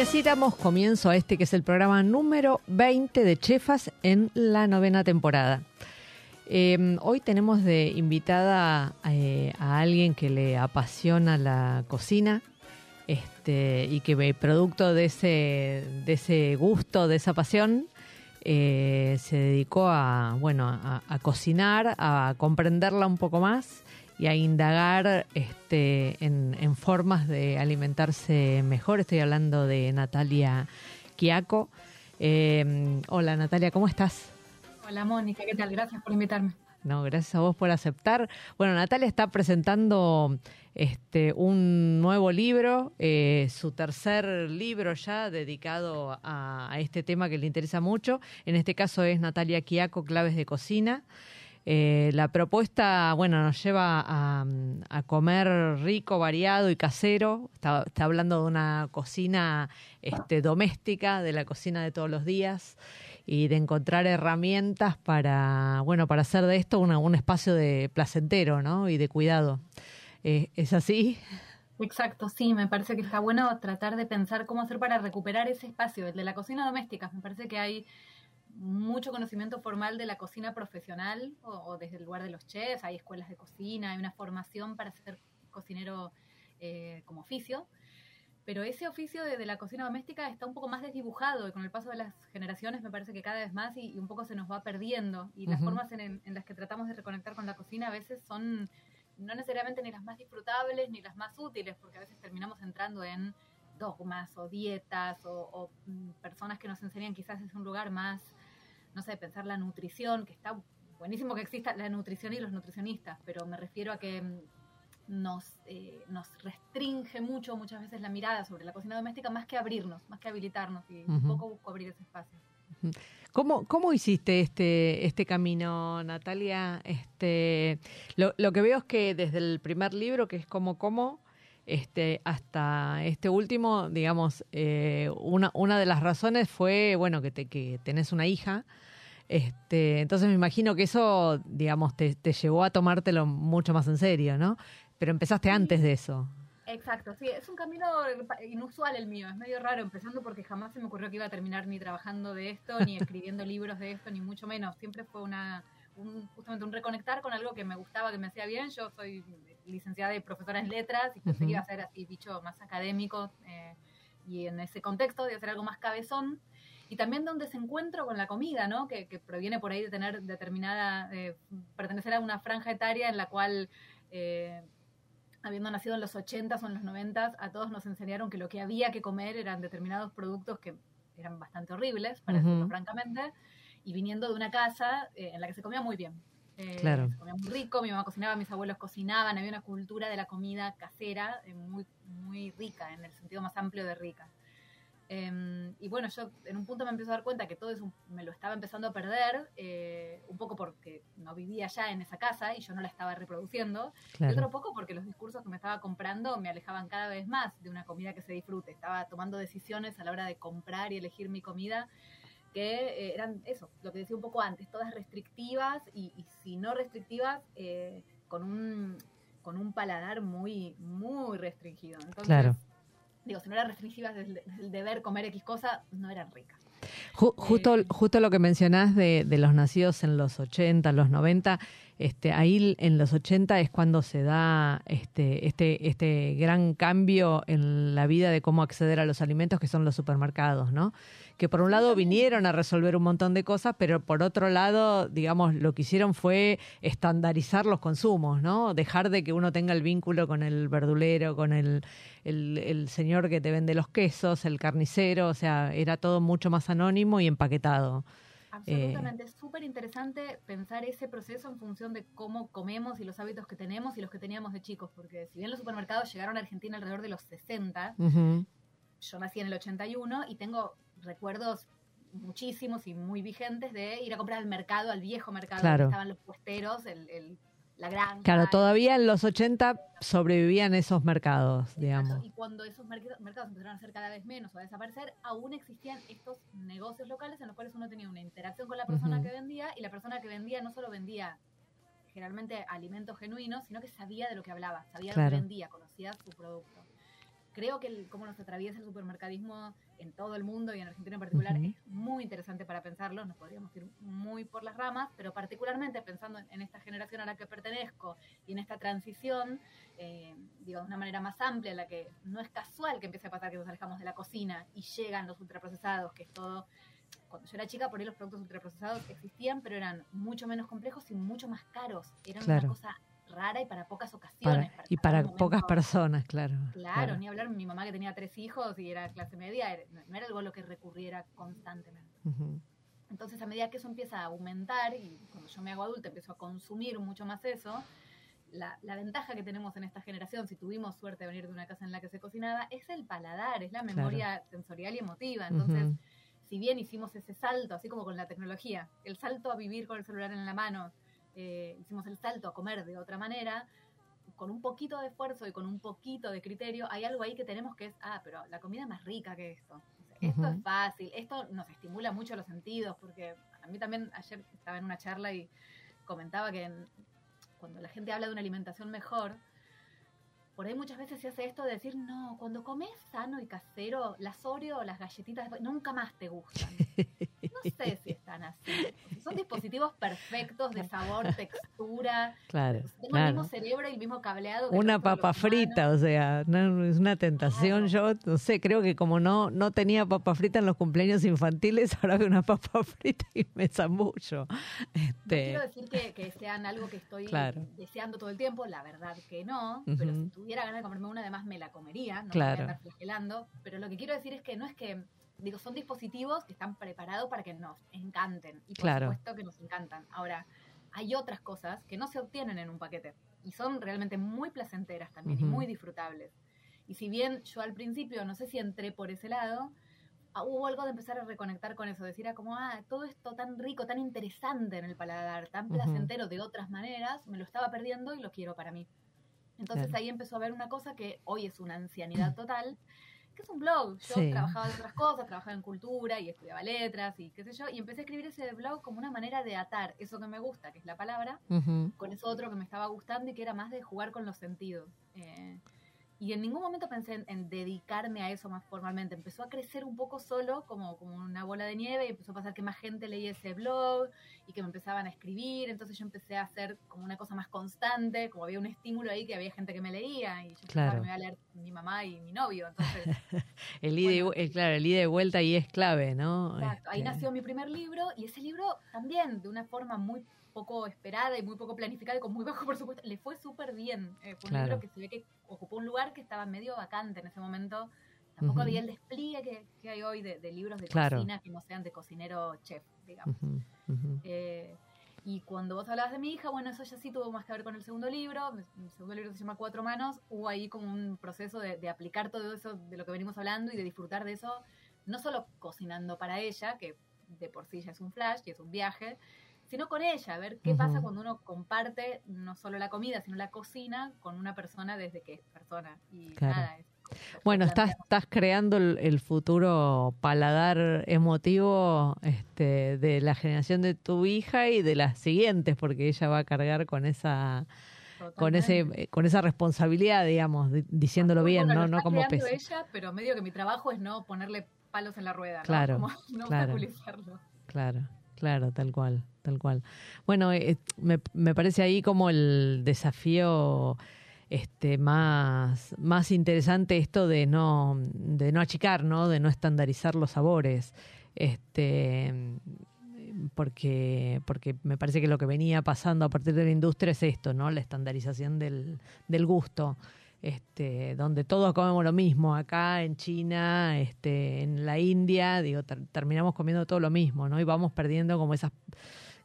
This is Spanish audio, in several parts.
Y así damos comienzo a este que es el programa número 20 de Chefas en la novena temporada. Eh, hoy tenemos de invitada eh, a alguien que le apasiona la cocina este, y que producto de ese, de ese gusto, de esa pasión, eh, se dedicó a, bueno, a cocinar, a comprenderla un poco más y a indagar este, en, en formas de alimentarse mejor. Estoy hablando de Natalia Quiaco. Eh, hola Natalia, ¿cómo estás? Hola Mónica, ¿qué tal? Gracias por invitarme. No, gracias a vos por aceptar. Bueno, Natalia está presentando este un nuevo libro, eh, su tercer libro ya dedicado a, a, este tema que le interesa mucho. En este caso es Natalia Quiaco, Claves de Cocina. Eh, la propuesta, bueno, nos lleva a, comer rico, variado y casero. Está, está hablando de una cocina este, doméstica, de la cocina de todos los días y de encontrar herramientas para, bueno, para hacer de esto una, un espacio de placentero, ¿no? Y de cuidado. Eh, ¿Es así? Exacto, sí, me parece que está bueno tratar de pensar cómo hacer para recuperar ese espacio, el de la cocina doméstica. Me parece que hay mucho conocimiento formal de la cocina profesional o, o desde el lugar de los chefs, hay escuelas de cocina, hay una formación para ser cocinero eh, como oficio, pero ese oficio de, de, la cocina doméstica está un poco más desdibujado y con el paso de las generaciones me parece que cada vez más y, y un poco se nos va perdiendo y uh -huh. las formas en, en, las que tratamos de reconectar con la cocina a veces son no necesariamente ni las más disfrutables ni las más útiles porque a veces terminamos entrando en dogmas o dietas o, o mm, personas que nos enseñan quizás es un lugar más no sé, pensar la nutrición, que está buenísimo que exista la nutrición y los nutricionistas, pero me refiero a que mm, nos, eh, nos restringe mucho muchas veces la mirada sobre la cocina doméstica más que abrirnos, más que habilitarnos y uh -huh. un poco busco abrir ese espacio. ¿Cómo, ¿Cómo hiciste este, este camino, Natalia? Este, lo, lo que veo es que desde el primer libro, que es Como Como, este, hasta este último, digamos, eh, una, una de las razones fue, bueno, que, te, que tenés una hija. Este, entonces me imagino que eso, digamos, te, te, llevó a tomártelo mucho más en serio, ¿no? Pero empezaste sí. antes de eso. Exacto, sí, es un camino inusual el mío, es medio raro, empezando porque jamás se me ocurrió que iba a terminar ni trabajando de esto, ni escribiendo libros de esto, ni mucho menos. Siempre fue una, un, justamente un reconectar con algo que me gustaba, que me hacía bien. Yo soy licenciada y profesora en letras y pensé uh -huh. que iba a ser así, bicho más académico eh, y en ese contexto de hacer algo más cabezón. Y también donde se encuentro con la comida, ¿no? Que, que proviene por ahí de tener determinada, eh, pertenecer a una franja etaria en la cual, eh, habiendo nacido en los 80s o en los 90s, a todos nos enseñaron que lo que había que comer eran determinados productos que eran bastante horribles, para uh -huh. decirlo francamente y viniendo de una casa eh, en la que se comía muy bien. Eh, claro. Comía muy rico, mi mamá cocinaba, mis abuelos cocinaban, había una cultura de la comida casera eh, muy, muy rica, en el sentido más amplio de rica. Eh, y bueno, yo en un punto me empiezo a dar cuenta que todo eso me lo estaba empezando a perder, eh, un poco porque no vivía ya en esa casa y yo no la estaba reproduciendo, claro. y otro poco porque los discursos que me estaba comprando me alejaban cada vez más de una comida que se disfrute. Estaba tomando decisiones a la hora de comprar y elegir mi comida que eh, eran eso, lo que decía un poco antes, todas restrictivas y, y si no restrictivas, eh, con, un, con un paladar muy, muy restringido. Entonces, claro. digo, si no eran restrictivas desde el deber comer X cosa, no eran ricas. Justo, eh, justo lo que mencionás de, de, los nacidos en los 80, los 90, Este, ahí en los 80 es cuando se da este, este, este gran cambio en la vida de cómo acceder a los alimentos que son los supermercados, ¿no? Que por un lado vinieron a resolver un montón de cosas, pero por otro lado, digamos, lo que hicieron fue estandarizar los consumos, ¿no? Dejar de que uno tenga el vínculo con el verdulero, con el, el, el señor que te vende los quesos, el carnicero, o sea, era todo mucho más anónimo y empaquetado. Absolutamente, es súper interesante pensar ese proceso en función de cómo comemos y los hábitos que tenemos y los que teníamos de chicos, porque si bien los supermercados llegaron a Argentina alrededor de los 60, Ujú, yo nací en el 81 y tengo recuerdos muchísimos y muy vigentes de ir a comprar al mercado, al viejo mercado, Claro. donde estaban los puesteros, el, el- la granja. Claro, todavía en los 80 sobrevivían esos mercados, digamos. Y cuando esos merc- mercados empezaron a ser cada vez menos o a desaparecer, aún existían estos negocios locales en los cuales uno tenía una interacción con la persona Ujú. que vendía y la persona que vendía no solo vendía generalmente alimentos genuinos, sino que sabía de lo que hablaba, sabía lo Claro. que vendía, conocía su producto. Creo que el, cómo nos atraviesa el supermercadismo en todo el mundo y en Argentina en particular Ujú. es muy interesante para pensarlo, nos podríamos ir muy por las ramas, pero particularmente pensando en, esta generación a la que pertenezco y en esta transición, eh, digo, de una manera más amplia, en la que no es casual que empiece a pasar que nos alejamos de la cocina y llegan los ultraprocesados, que es todo... Cuando yo era chica, por ahí los productos ultraprocesados existían, pero eran mucho menos complejos y mucho más caros. Eran Claro. una cosa rara y para pocas Para- ocasiones. y para momento. pocas personas, claro. Claro, ni hablar mi mamá que tenía tres hijos y era clase media, era- no era algo a lo que recurriera constantemente. Ujú, Entonces, a medida que eso empieza a aumentar y cuando yo me hago adulta empiezo a consumir mucho más eso, la, la ventaja que tenemos en esta generación, si tuvimos suerte de venir de una casa en la que se cocinaba, es el paladar, es la memoria sensorial y emotiva. Entonces, ujú, si bien hicimos ese salto, así como con la tecnología, el salto a vivir con el celular en la mano, eh, hicimos el salto a comer de otra manera, con un poquito de esfuerzo y con un poquito de criterio, hay algo ahí que tenemos que es, ah, pero la comida es más rica que esto. O sea, Esto es fácil, esto nos estimula mucho los sentidos, porque a mí también ayer estaba en una charla y comentaba que en- cuando la gente habla de una alimentación mejor, por ahí muchas veces se hace esto de decir, no, cuando comes sano y casero, las Oreo, las galletitas, nunca más te gustan. No sé si están así. Son dispositivos perfectos de sabor, textura. Claro, Tengo el mismo cerebro y el mismo cableado. que Una papa frita, o sea, no, es una tentación. Yo no sé, creo que como no no tenía papa frita en los cumpleaños infantiles, ahora veo una papa frita y me zambullo. No Este, quiero decir que, que sean algo que estoy Claro. deseando todo el tiempo, la verdad que no, pero si tuviera ganas de comerme una, además me la comería, no Claro. me voy a andar flagelando, pero lo que quiero decir es que no es que, digo, son dispositivos que están preparados para que nos encanten, y por Claro. supuesto que nos encantan. Ahora, hay otras cosas que no se obtienen en un paquete, y son realmente muy placenteras también, y Ujú. muy disfrutables. Y si bien yo al principio, no sé si entré por ese lado, ah, hubo algo de empezar a reconectar con eso, decir, ah, como, ah, todo esto tan rico, tan interesante en el paladar, tan Ujú. placentero de otras maneras, me lo estaba perdiendo y lo quiero para mí. Entonces Claro. ahí empezó a ver una cosa que hoy es una ancianidad total, es un blog. Yo Sí. trabajaba en otras cosas, trabajaba en cultura y estudiaba letras y qué sé yo, y empecé a escribir ese blog como una manera de atar eso que me gusta, que es la palabra, con eso otro que me estaba gustando y que era más de jugar con los sentidos. Eh, y en ningún momento pensé en, en dedicarme a eso más formalmente. Empezó a crecer un poco solo, como, como una bola de nieve, y empezó a pasar que más gente leía ese blog y que me empezaban a escribir. Entonces yo empecé a hacer como una cosa más constante, como había un estímulo ahí que había gente que me leía y yo pensaba Claro. que me iba a leer mi mamá y mi novio. Entonces, El ida Bueno. claro, el ida y vuelta ahí es clave, ¿no? Exacto, ahí Este, nació mi primer libro y ese libro también, de una forma muy poco esperada y muy poco planificada y con muy bajo presupuesto, le fue súper bien. Eh, fue un Claro. libro que se ve que ocupó un lugar que estaba medio vacante en ese momento. Tampoco Ujú. había el despliegue que, que hay hoy de, de libros de Claro. cocina que no sean de cocinero chef, digamos. ujú, ujú. Eh, y cuando vos hablabas de mi hija, bueno, eso ya sí tuvo más que ver con el segundo libro. El segundo libro se llama Cuatro Manos. Hubo ahí como un proceso de, de aplicar todo eso de lo que venimos hablando y de disfrutar de eso, no solo cocinando para ella, que de por sí ya es un flash y es un viaje, sino con ella, a ver qué pasa cuando uno comparte no solo la comida, sino la cocina con una persona desde que es persona. Y Claro. nada, es- Bueno, estás, estás creando el, el futuro paladar emotivo este, de la generación de tu hija y de las siguientes, porque ella va a cargar con esa con ese eh, con esa responsabilidad, digamos, di- diciéndolo bien, Bueno, no no está como peso. ella, pero medio que mi trabajo es no ponerle palos en la rueda, ¿no? Claro, Como no claro. obstaculizarlo. Claro, Claro, tal cual, tal cual. Bueno, eh, me, me parece ahí como el desafío este más, más interesante esto de no, de no achicar, ¿no? De no estandarizar los sabores. Este porque, porque me parece que lo que venía pasando a partir de la industria es esto, ¿no? La estandarización del, del gusto. Este, donde todos comemos lo mismo, acá en China, este, en la India, digo, terminamos comiendo todo lo mismo, ¿no? Y vamos perdiendo como esas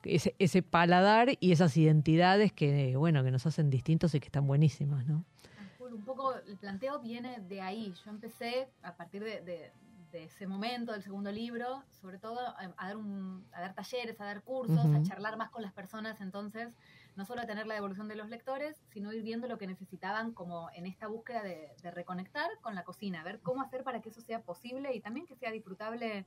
ese, ese paladar y esas identidades que, bueno, que nos hacen distintos y que están buenísimas, ¿no? Un poco el planteo viene de ahí. Yo empecé a partir de, ese momento del segundo libro, sobre todo a, dar, un, a dar talleres, a dar cursos, a charlar más con las personas, entonces no solo a tener la devolución de los lectores, sino ir viendo lo que necesitaban como en esta búsqueda de, de reconectar con la cocina, ver cómo hacer para que eso sea posible y también que sea disfrutable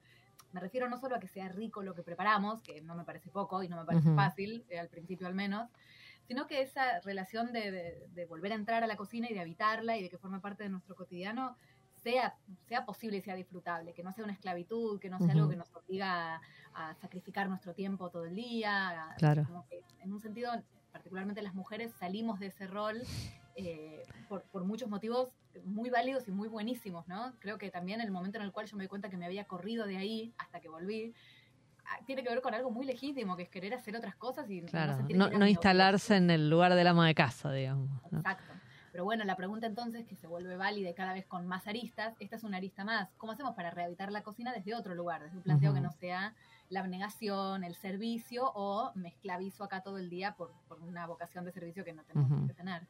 me refiero no solo a que sea rico lo que preparamos, que no me parece poco y no me parece fácil, eh, al principio al menos, sino que esa relación de, volver a entrar a la cocina y de habitarla y de que forme parte de nuestro cotidiano sea, sea posible y sea disfrutable, que no sea una esclavitud, que no sea algo que nos obliga a, sacrificar nuestro tiempo todo el día. claro. en un sentido, particularmente las mujeres, salimos de ese rol eh, por, por, muchos motivos muy válidos y muy buenísimos, ¿no? Creo que también el momento en el cual yo me di cuenta que me había corrido de ahí hasta que volví, ah, tiene que ver con algo muy legítimo, que es querer hacer otras cosas y no, no, instalarse en el lugar del ama de casa, digamos. Exacto. Pero bueno, la pregunta entonces, que se vuelve válida y cada vez con más aristas, esta es una arista más. ¿Cómo hacemos para rehabilitar la cocina desde otro lugar, desde un planteo que no sea la abnegación, el servicio o me esclavizo acá todo el día por, una vocación de servicio que no tenemos que tener.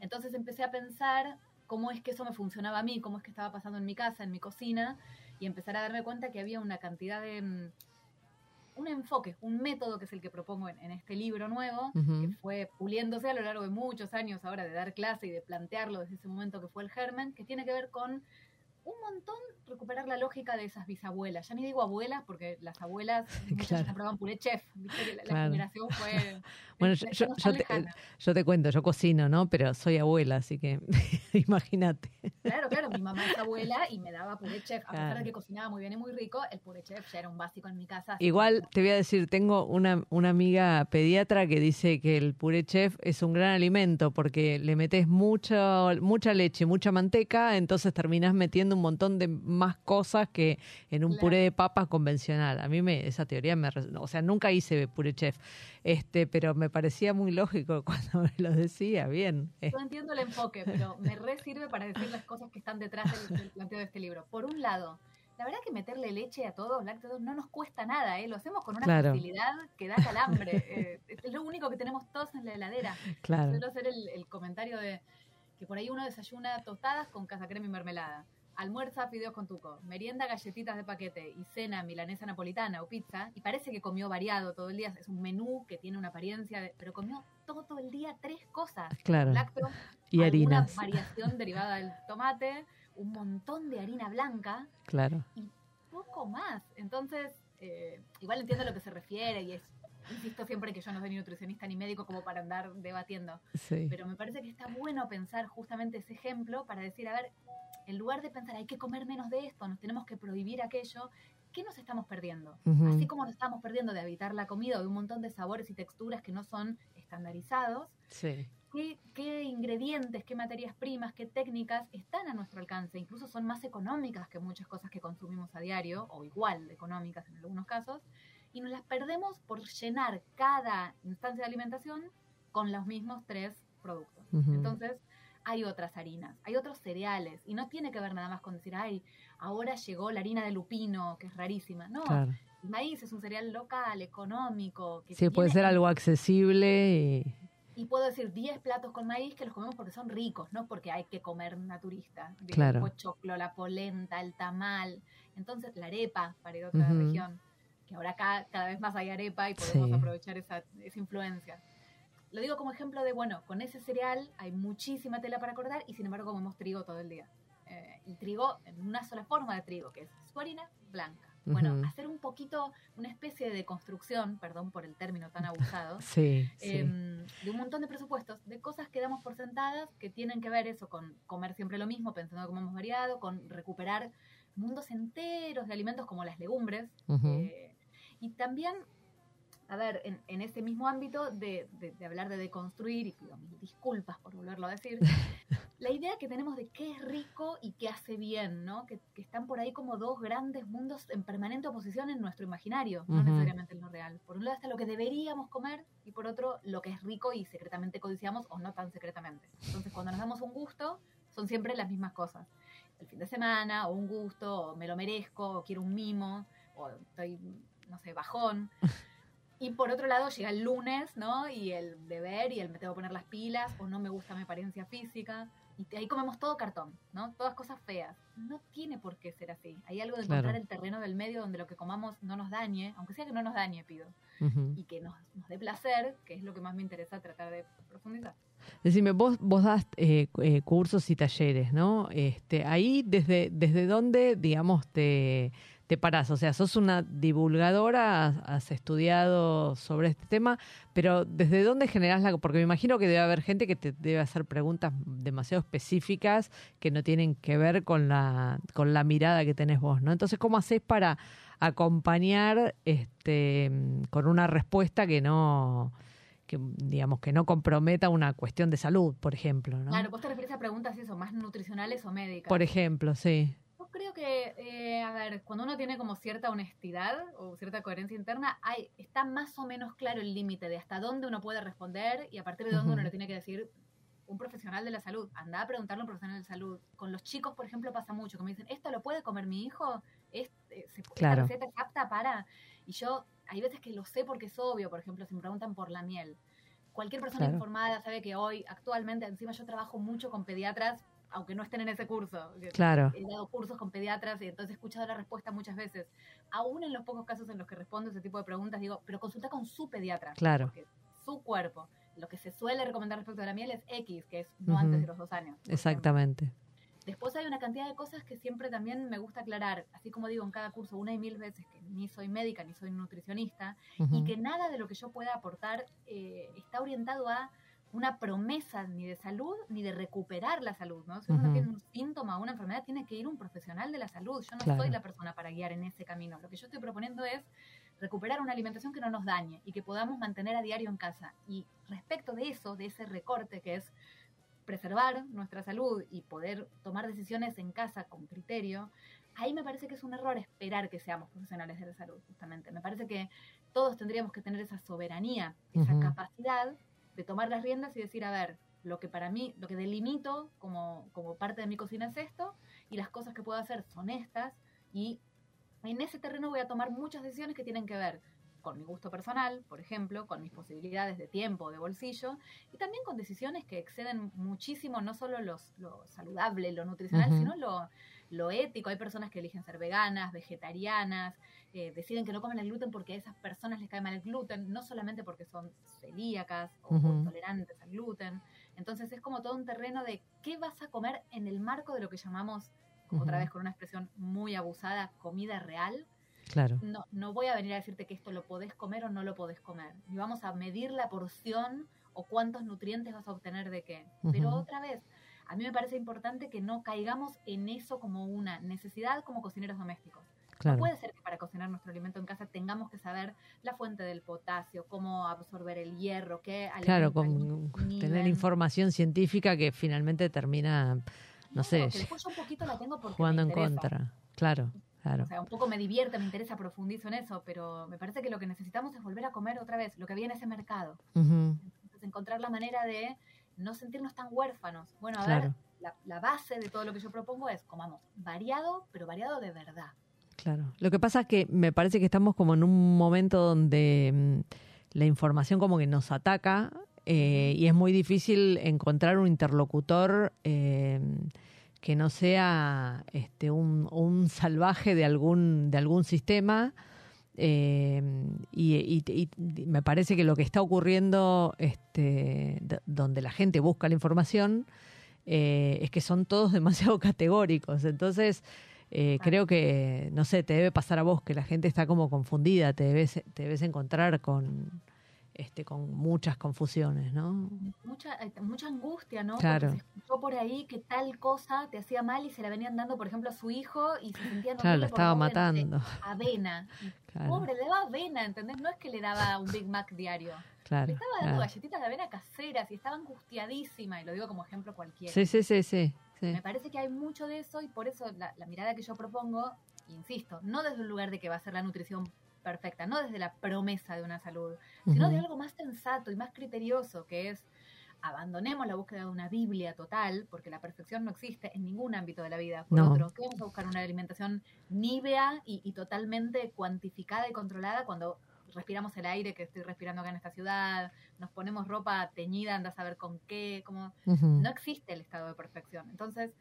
Entonces empecé a pensar cómo es que eso me funcionaba a mí, cómo es que estaba pasando en mi casa, en mi cocina, y empezar a darme cuenta que había una cantidad de... Mm, un enfoque, un método que es el que propongo en, este libro nuevo, que fue puliéndose a lo largo de muchos años ahora de dar clase y de plantearlo desde ese momento que fue el germen, que tiene que ver con un montón recuperar la lógica de esas bisabuelas. Ya ni digo abuelas, porque las abuelas claro. probaban puré chef. la, generación fue. bueno, yo, te, cuento, yo cocino, ¿no? Pero soy abuela, así que imagínate. Claro, claro, mi mamá es abuela y me daba puré chef. A pesar de que cocinaba muy bien y muy rico, el puré chef ya era un básico en mi casa. Igual te voy a decir, tengo una, una amiga pediatra que dice que el puré chef es un gran alimento porque le metes mucho, mucha leche, mucha manteca, entonces terminas metiendo un montón de más cosas que en un puré de papas convencional. A mí me, esa teoría me, o sea, nunca hice puré chef, este, pero me parecía muy lógico cuando me lo decía, bien. Yo entiendo el enfoque, pero me re sirve para decir las cosas que están detrás del, planteo de este libro. Por un lado, la verdad que meterle leche a todos, lácteos, no nos cuesta nada, ¿eh? Lo hacemos con una facilidad que da calambre. Eh, es lo único que tenemos todos en la heladera. Claro. Quiero hacer el, el, comentario de que por ahí uno desayuna tostadas con casa crema y mermelada almuerza fideos con tuco, merienda galletitas de paquete. Y cena milanesa napolitana o pizza, y parece que comió variado todo el día, es un menú que tiene una apariencia, pero comió todo, el día tres cosas, claro. lácteo, y alguna variación derivada del tomate, un montón de harina blanca, claro. y poco más. Entonces, eh, igual entiendo a lo que se refiere y es insisto siempre que yo no soy ni nutricionista ni médico como para andar debatiendo, pero me parece que está bueno pensar justamente ese ejemplo para decir, a ver, en lugar de pensar hay que comer menos de esto, nos tenemos que prohibir aquello, ¿qué nos estamos perdiendo? Así como nos estamos perdiendo de habitar la comida o de un montón de sabores y texturas que no son estandarizados, ¿qué, ¿qué, ingredientes, qué materias primas, qué técnicas están a nuestro alcance? Incluso son más económicas que muchas cosas que consumimos a diario, o igual de económicas en algunos casos, y nos las perdemos por llenar cada instancia de alimentación con los mismos tres productos. Entonces, hay otras harinas, hay otros cereales, y no tiene que ver nada más con decir, ay, ahora llegó la harina de lupino, que es rarísima. No, el maíz es un cereal local, económico. Que sí, puede ser algo accesible. Y... puedo decir 10 platos con maíz que los comemos porque son ricos, no porque hay que comer naturista. Claro. El pochoclo, la polenta, el tamal. Entonces, la arepa, para ir a otra región que ahora acá cada vez más hay arepa y podemos aprovechar esa, esa influencia. Lo digo como ejemplo de, bueno, con ese cereal hay muchísima tela para cortar y sin embargo comemos trigo todo el día. Eh, y trigo en una sola forma de trigo, que es su harina blanca. Bueno, hacer un poquito, una especie de construcción, perdón por el término tan abusado, em, de un montón de presupuestos, de cosas que damos por sentadas que tienen que ver eso con comer siempre lo mismo, pensando que comemos variado, con recuperar mundos enteros de alimentos como las legumbres, y también a ver, en, en ese mismo ámbito de, de- de hablar de deconstruir, y pido mis disculpas por volverlo a decir, la idea que tenemos de qué es rico y qué hace bien, ¿no? Que, que están por ahí como dos grandes mundos en permanente oposición en nuestro imaginario, no Ujú. necesariamente en lo real. Por un lado está lo que deberíamos comer y por otro lo que es rico y secretamente codiciamos o no tan secretamente. Entonces cuando nos damos un gusto, son siempre las mismas cosas. El fin de semana, o un gusto, o me lo merezco, o quiero un mimo, o estoy, no sé, bajón. Y por otro lado llega el lunes, ¿no? Y el deber y el me tengo que poner las pilas o no me gusta mi apariencia física. Y ahí comemos todo cartón, ¿no? Todas cosas feas. No tiene por qué ser así. Hay algo de Claro. encontrar el terreno del medio donde lo que comamos no nos dañe, aunque sea que no nos dañe, pido. Y que nos, nos dé placer, que es lo que más me interesa tratar de profundizar. Decime, vos, vos das eh, eh, cursos y talleres, ¿no? Este, ahí, desde, ¿desde dónde, digamos, te, te parás? O sea, sos una divulgadora, has, estudiado sobre este tema, pero ¿desde dónde generás la...? Porque me imagino que debe haber gente que te debe hacer preguntas demasiado específicas que no tienen que ver con la, con la mirada que tenés vos, ¿no? Entonces, ¿cómo haces para acompañar este, con una respuesta que no que digamos que no comprometa una cuestión de salud, por ejemplo, ¿no? Claro, vos te refieres a preguntas eso, más nutricionales o médicas. Por ejemplo, sí. Creo que, eh, a ver, cuando uno tiene como cierta honestidad o cierta coherencia interna, hay, está más o menos claro el límite de hasta dónde uno puede responder y a partir de dónde Ujú. uno le tiene que decir un profesional de la salud. Anda a preguntarle a un profesional de salud. Con los chicos, por ejemplo, pasa mucho, que me dicen, ¿esto lo puede comer mi hijo? ¿Es, eh, se- ¿Esta Claro. receta es apta para? Y yo, hay veces que lo sé porque es obvio, por ejemplo, si me preguntan por la miel. Cualquier persona Claro. informada sabe que hoy, actualmente, encima yo trabajo mucho con pediatras, aunque no estén en ese curso. Claro. he dado cursos con pediatras y entonces he escuchado la respuesta muchas veces. Aún en los pocos casos en los que respondo ese tipo de preguntas, digo, pero consulta con su pediatra. Claro. Porque su cuerpo. Lo que se suele recomendar respecto a la miel es X, que es no antes de los dos años. ejemplo. Exactamente. Después hay una cantidad de cosas que siempre también me gusta aclarar, así como digo en cada curso una y mil veces que ni soy médica ni soy nutricionista y que nada de lo que yo pueda aportar eh, está orientado a una promesa ni de salud ni de recuperar la salud, ¿no? Si uno tiene un síntoma o una enfermedad, tiene que ir un profesional de la salud. Yo no Claro. soy la persona para guiar en ese camino. Lo que yo estoy proponiendo es recuperar una alimentación que no nos dañe y que podamos mantener a diario en casa. Y respecto de eso, de ese recorte que es preservar nuestra salud y poder tomar decisiones en casa con criterio, ahí me parece que es un error esperar que seamos profesionales de la salud, justamente. Me parece que todos tendríamos que tener esa soberanía, esa capacidad de tomar las riendas y decir, a ver, lo que para mí, lo que delimito como, como parte de mi cocina es esto, y las cosas que puedo hacer son estas, y en ese terreno voy a tomar muchas decisiones que tienen que ver con mi gusto personal, por ejemplo, con mis posibilidades de tiempo, de bolsillo, y también con decisiones que exceden muchísimo no solo los, lo saludable, lo nutricional, sino lo, lo ético. Hay personas que eligen ser veganas, vegetarianas, eh, deciden que no comen el gluten porque a esas personas les cae mal el gluten, no solamente porque son celíacas o, o Ujú. intolerantes al gluten. Entonces es como todo un terreno de qué vas a comer en el marco de lo que llamamos, otra Ujú. vez con una expresión muy abusada, comida real. Claro. No, no voy a venir a decirte que esto lo podés comer o no lo podés comer. Y vamos a medir la porción o cuántos nutrientes vas a obtener de qué. Pero Ujú. otra vez, a mí me parece importante que no caigamos en eso como una necesidad como cocineros domésticos. No Claro. puede ser que para cocinar nuestro alimento en casa tengamos que saber la fuente del potasio, cómo absorber el hierro, qué Claro, con tener información científica que finalmente termina, no sé, que después yo un poquito la tengo porque jugando me en contra. Claro, claro. O sea, un poco me divierte, me interesa, profundizo en eso, pero me parece que lo que necesitamos es volver a comer otra vez lo que había en ese mercado. Ujú. Entonces, encontrar la manera de no sentirnos tan huérfanos. Bueno, a Claro. ver, la, la base de todo lo que yo propongo es comamos variado, pero variado de verdad. Claro. Lo que pasa es que me parece que estamos como en un momento donde mm, la información como que nos ataca eh, y es muy difícil encontrar un interlocutor eh, que no sea este, un, salvaje de algún, de algún sistema. eh, y, me parece que lo que está ocurriendo este, donde la gente busca la información es que son todos demasiado categóricos. Entonces, eh, creo que, no sé, te debe pasar a vos que la gente está como confundida, te debes, te debes encontrar con, este, con muchas confusiones, ¿no? Mucha, eh, mucha angustia, ¿no? Claro. Porque se escuchó escuchó por ahí que tal cosa te hacía mal y se la venían dando, por ejemplo, a su hijo y se sentían Claro, lo estaba matando. Avena. Claro. Pobre, le daba avena, ¿entendés? No es que le daba un Big Mac diario. Claro, le estaba dando claro. galletitas de avena caseras y estaba angustiadísima, y lo digo como ejemplo cualquiera. Sí, sí, sí, sí. Sí. Me parece que hay mucho de eso y por eso la, la mirada que yo propongo, insisto, no desde un lugar de que va a ser la nutrición perfecta, no desde la promesa de una salud, sino de algo más sensato y más criterioso, que es abandonemos la búsqueda de una Biblia total, porque la perfección no existe en ningún ámbito de la vida. Por No. otro, ¿qué vamos a buscar una alimentación nívea y, y totalmente cuantificada y controlada cuando respiramos el aire que estoy respirando acá en esta ciudad, nos ponemos ropa teñida, anda a saber con qué, como no existe el estado de perfección. Entonces,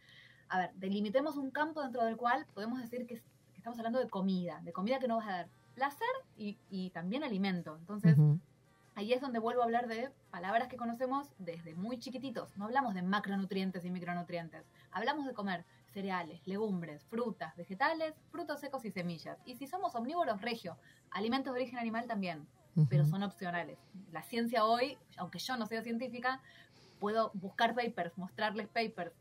a ver, delimitemos un campo dentro del cual podemos decir que, es- que estamos hablando de comida, de comida que nos va a dar placer y, y también alimento. Entonces, ahí es donde vuelvo a hablar de palabras que conocemos desde muy chiquititos. No hablamos de macronutrientes y micronutrientes. Hablamos de comer cereales, legumbres, frutas, vegetales, frutos secos y semillas. Y si somos omnívoros, regio, alimentos de origen animal también pero son opcionales. La ciencia hoy, aunque yo no sea científica, puedo buscar papers, mostrarles papers.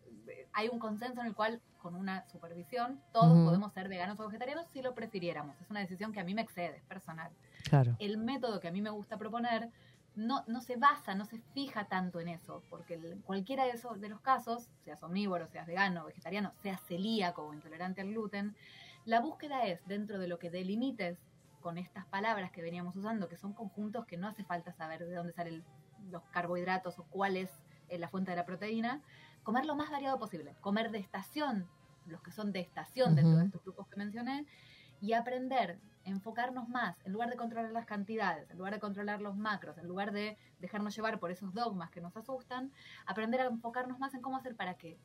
Hay un consenso en el cual, con una supervisión, todos podemos ser veganos o vegetarianos si lo prefiriéramos. Es una decisión que a mí me excede, es personal. Claro. El método que a mí me gusta proponer no, no se basa, no se fija tanto en eso, porque el- cualquiera de esos de los casos, seas omnívoro, seas vegano, vegetariano, seas celíaco o intolerante al gluten, la búsqueda es dentro de lo que delimites con estas palabras que veníamos usando, que son conjuntos que no hace falta saber de dónde salen los carbohidratos o cuál es eh, la fuente de la proteína, comer lo más variado posible, comer de estación, los que son de estación dentro de estos grupos que mencioné, y aprender, enfocarnos más, en lugar de controlar las cantidades, en lugar de controlar los macros, en lugar de dejarnos llevar por esos dogmas que nos asustan, aprender a enfocarnos más en cómo hacer para que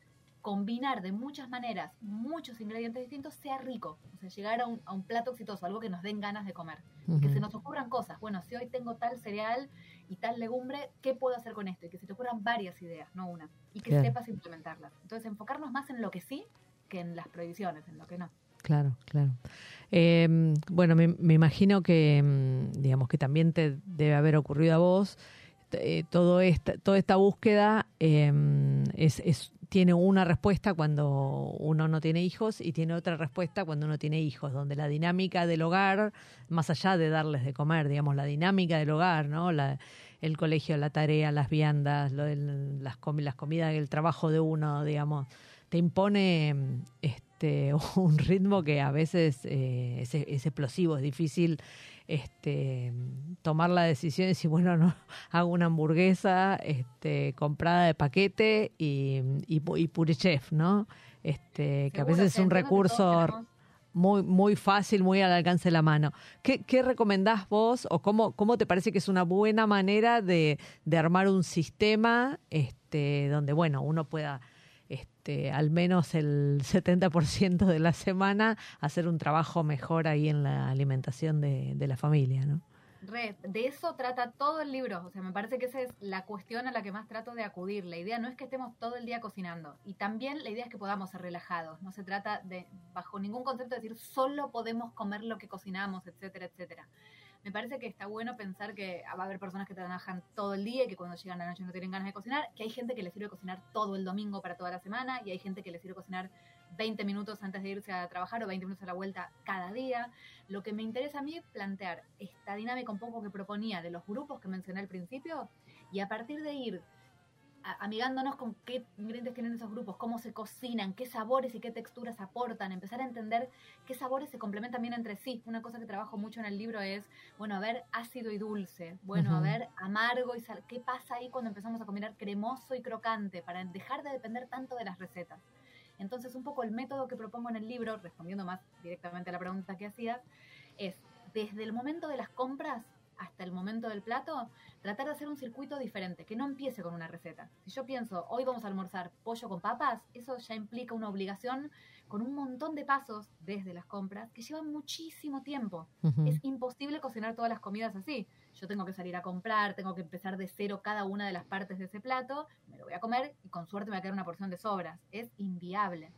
combinar de muchas maneras muchos ingredientes distintos sea rico, o sea, llegar a un, a un plato exitoso, algo que nos den ganas de comer, que se nos ocurran cosas, bueno, si hoy tengo tal cereal y tal legumbre, ¿qué puedo hacer con esto? Y que se te ocurran varias ideas, no una, y que sepas implementarlas. Entonces, enfocarnos más en lo que sí que en las prohibiciones, en lo que no. Claro, claro. Eh, bueno, me, me imagino que, mm, digamos, que también te debe haber ocurrido a vos eh, todo esta, toda esta búsqueda eh, es, es- tiene una respuesta cuando uno no tiene hijos y tiene otra respuesta cuando uno tiene hijos, donde la dinámica del hogar, más allá de darles de comer, digamos, la dinámica del hogar, ¿no? La, el colegio, la tarea, las viandas, lo las, las comidas, el trabajo de uno, digamos, te impone mm, este, un ritmo que a veces eh, es, es explosivo, es difícil este, tomar la decisión y decir, bueno, no, hago una hamburguesa este, comprada de paquete y, y, y pure chef, ¿no? Este, que a veces es un recurso muy, muy fácil, muy al alcance de la mano. ¿Qué, qué recomendás vos o cómo, cómo te parece que es una buena manera de, de armar un sistema este, donde, bueno, uno pueda este, al menos el 70% de la semana hacer un trabajo mejor ahí en la alimentación de, la familia, de eso trata todo el libro. O sea, me parece que esa es la cuestión a la que más trato de acudir. La idea no es que estemos todo el día cocinando. Y también la idea es que podamos ser relajados. No se trata de, bajo ningún concepto, de decir solo podemos comer lo que cocinamos, etcétera, etcétera. Me parece que está bueno pensar que va a haber personas que trabajan todo el día y que cuando llegan a la noche no tienen ganas de cocinar, que hay gente que le sirve cocinar todo el domingo para toda la semana y hay gente que le sirve cocinar 20 minutos antes de irse a trabajar o 20 minutos a la vuelta cada día. Lo que me interesa a mí plantear esta dinámica un poco que proponía de los grupos que mencioné al principio y a partir de ir amigándonos con qué ingredientes tienen esos grupos, cómo se cocinan, qué sabores y qué texturas aportan, empezar a entender qué sabores se complementan bien entre sí. Una cosa que trabajo mucho en el libro es, bueno, a ver, ácido y dulce, bueno, a Ujú. ver, amargo y sal. ¿Qué pasa ahí cuando empezamos a combinar cremoso y crocante para dejar de depender tanto de las recetas? Entonces, un poco el método que propongo en el libro, respondiendo más directamente a la pregunta que hacías, es desde el momento de las compras hasta el momento del plato, tratar de hacer un circuito diferente, que no empiece con una receta. Si yo pienso, hoy vamos a almorzar pollo con papas, eso ya implica una obligación con un montón de pasos desde las compras que llevan muchísimo tiempo. Es imposible cocinar todas las comidas así. Yo tengo que salir a comprar, tengo que empezar de cero cada una de las partes de ese plato, me lo voy a comer y con suerte me va a quedar una porción de sobras. Es inviable.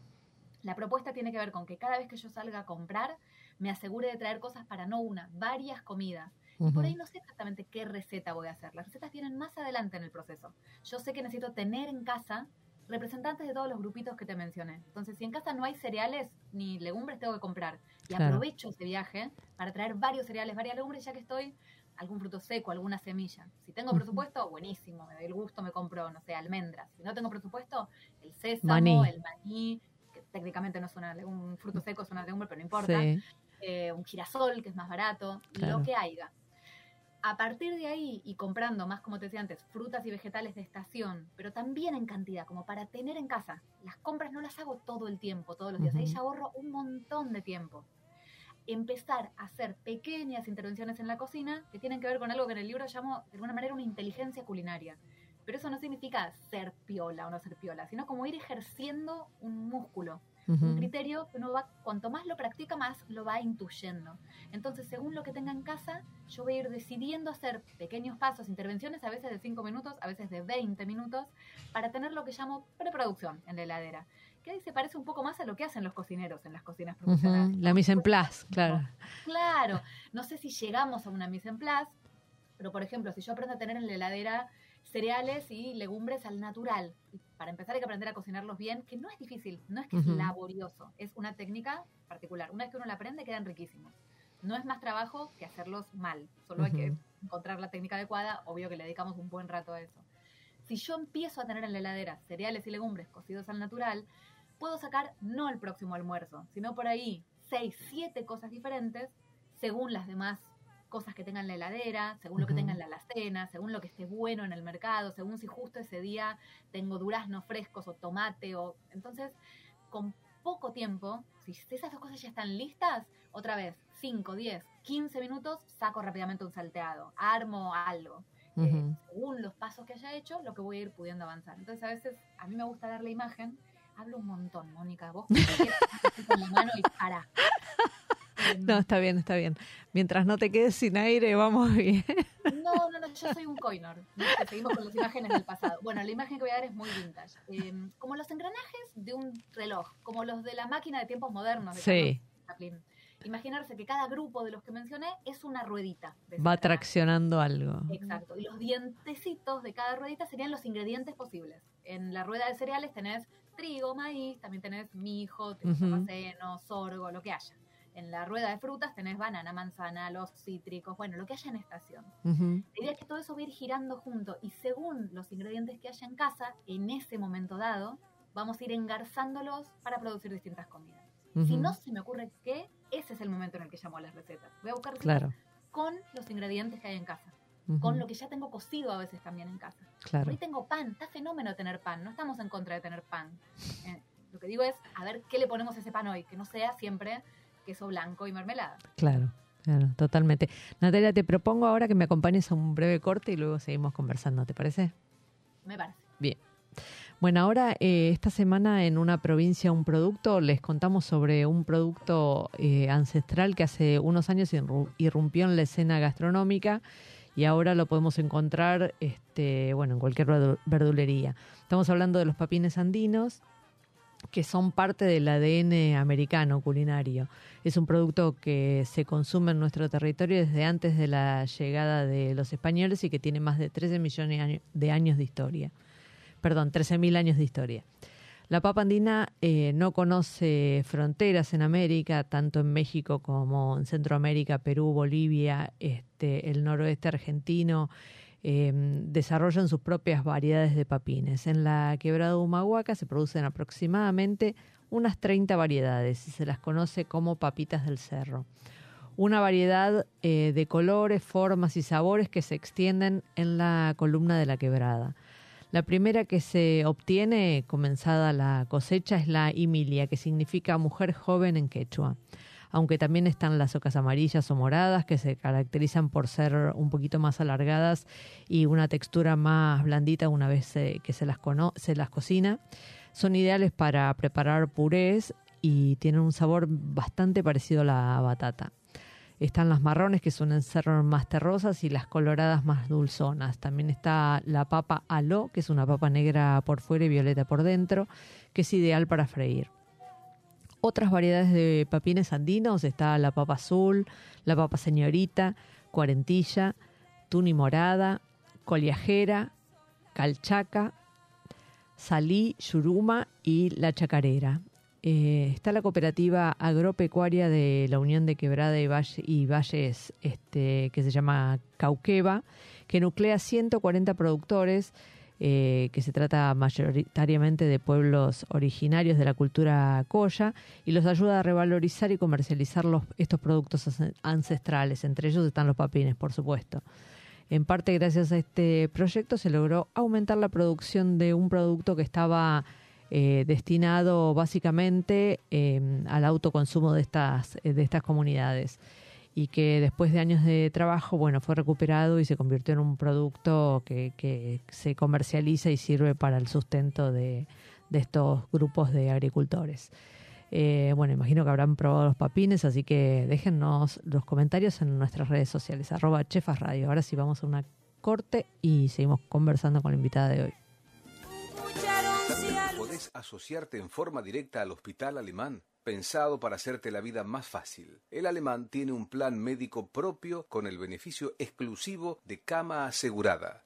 La propuesta tiene que ver con que cada vez que yo salga a comprar, me asegure de traer cosas para no una, varias comidas. Y por ahí no sé exactamente qué receta voy a hacer. Las recetas vienen más adelante en el proceso. Yo sé que necesito tener en casa representantes de todos los grupitos que te mencioné. Entonces, si en casa no hay cereales ni legumbres, tengo que comprar. Y Claro. aprovecho ese viaje para traer varios cereales, varias legumbres, ya que estoy, algún fruto seco, alguna semilla. Si tengo presupuesto, buenísimo, me doy el gusto, me compro, no sé, almendras. Si no tengo presupuesto, el sésamo, Maní. el maní, que técnicamente no es una, un fruto seco, es una legumbre, pero no importa Sí, eh, un girasol, que es más barato, Claro. lo que haya. A partir de ahí, y comprando más, como te decía antes, frutas y vegetales de estación, pero también en cantidad, como para tener en casa. Las compras no las hago todo el tiempo, todos los días. Ahí Ujú. ya ahorro un montón de tiempo. Empezar a hacer pequeñas intervenciones en la cocina que tienen que ver con algo que en el libro llamo, de alguna manera, una inteligencia culinaria. Pero eso no significa ser piola o no ser piola, sino como ir ejerciendo un músculo un criterio que uno va, cuanto más lo practica, más lo va intuyendo. Entonces, según lo que tenga en casa, yo voy a ir decidiendo hacer pequeños pasos, intervenciones a veces de 5 minutos, a veces de 20 minutos, para tener lo que llamo preproducción en la heladera. Que se parece un poco más a lo que hacen los cocineros en las cocinas profesionales. La mise en place, claro. Claro, no sé si llegamos a una mise en place, pero por ejemplo, si yo aprendo a tener en la heladera cereales y legumbres al natural, y para empezar hay que aprender a cocinarlos bien, que no es difícil, no es que es laborioso, es una técnica particular. Una vez que uno la aprende, quedan riquísimos. No es más trabajo que hacerlos mal, solo hay que encontrar la técnica adecuada, obvio que le dedicamos un buen rato a eso. Si yo empiezo a tener en la heladera cereales y legumbres cocidos al natural, puedo sacar no el próximo almuerzo, sino por ahí seis, siete cosas diferentes según las demás cosas que tenga en la heladera, según lo que tenga en la alacena, según lo que esté bueno en el mercado, según si justo ese día tengo duraznos frescos o tomate o entonces con poco tiempo, si esas dos cosas ya están listas, otra vez 5, 10, 15 minutos saco rápidamente un salteado, armo algo. Eh, Ujú. según los pasos que haya hecho, lo que voy a ir pudiendo avanzar. Entonces, a veces a mí me gusta dar la imagen. Hablo un montón, Mónica. Vos con la mano y para. No, está bien, está bien. Mientras no te quedes sin aire, vamos bien. No, no, no, yo soy un coinor. Seguimos con las imágenes del pasado. Bueno, la imagen que voy a dar es muy vintage. Eh, como los engranajes de un reloj, como los de la máquina de tiempos modernos. De Sí. Chaplin. Imaginarse que cada grupo de los que mencioné es una ruedita. Va traccionando algo. Exacto. Y los dientecitos de cada ruedita serían los ingredientes posibles. En la rueda de cereales tenés trigo, maíz, también tenés mijo, tenés sarraceno, sorgo, lo que haya. En la rueda de frutas tenés banana, manzana, los cítricos, bueno, lo que haya en estación. Ujú. La idea es que todo eso va a ir girando junto y según los ingredientes que haya en casa, en ese momento dado, vamos a ir engarzándolos para producir distintas comidas. Si Ujú. no se me ocurre qué, ese es el momento en el que llamo a las recetas. Voy a buscar recetas Claro. con los ingredientes que hay en casa, con lo que ya tengo cocido a veces también en casa. Por Claro. ahí tengo pan, está fenómeno tener pan, no estamos en contra de tener pan. Eh, lo que digo es, a ver qué le ponemos a ese pan hoy, que no sea siempre queso blanco y mermelada. Claro, claro, totalmente. Natalia, te propongo ahora que me acompañes a un breve corte y luego seguimos conversando, ¿te parece? Me parece. Bien. Bueno, ahora eh, esta semana en una provincia un producto, les contamos sobre un producto eh, ancestral que hace unos años irru- irrumpió en la escena gastronómica y ahora lo podemos encontrar este, bueno, en cualquier verdu- verdulería. Estamos hablando de los papines andinos, que son parte del ADN americano culinario. Es un producto que se consume en nuestro territorio desde antes de la llegada de los españoles y que tiene más de 13 millones de año- de años de historia. Perdón, 13.000 años de historia. La papa andina eh, no conoce fronteras en América, tanto en México como en Centroamérica, Perú, Bolivia, este, el noroeste argentino, eh, desarrollan sus propias variedades de papines. En la quebrada Humahuaca se producen aproximadamente unas 30 variedades y se las conoce como papitas del cerro. Una variedad eh, de colores, formas y sabores que se extienden en la columna de la quebrada. La primera que se obtiene, comenzada la cosecha, es la imilia, que significa mujer joven en quechua. Aunque también están las ocas amarillas o moradas, que se caracterizan por ser un poquito más alargadas y una textura más blandita una vez que se las, las cocina. Son ideales para preparar purés y tienen un sabor bastante parecido a la batata. Están las marrones que suelen ser más terrosas y las coloradas más dulzonas. También está la papa aló, que es una papa negra por fuera y violeta por dentro, que es ideal para freír. Otras variedades de papines andinos está la papa azul, la papa señorita, cuarentilla, tuni morada, coliajera, calchaca, Salí, Yuruma y La Chacarera. Eh, está la cooperativa agropecuaria de la Unión de Quebrada y, y Valles, este, que se llama Cauqueva, que nuclea 140 productores, eh, que se trata mayoritariamente de pueblos originarios de la cultura coya, y los ayuda a revalorizar y comercializar estos productos ancestrales. Entre ellos están los papines, por supuesto. En parte gracias a este proyecto se logró aumentar la producción de un producto que estaba eh, destinado básicamente em, al autoconsumo de estas, de estas comunidades y que después de años de trabajo, bueno, fue recuperado y se convirtió en un producto que, que se comercializa y sirve para el sustento de, de estos grupos de agricultores. Eh, bueno, imagino que habrán probado los papines, así que déjennos los comentarios en nuestras redes sociales, arroba Chefas Radio. Ahora sí vamos a una corte y seguimos conversando con la invitada de hoy. Podés asociarte en forma directa al Hospital Alemán pensado para hacerte la vida más fácil. El alemán tiene un plan médico propio con el beneficio exclusivo de cama asegurada,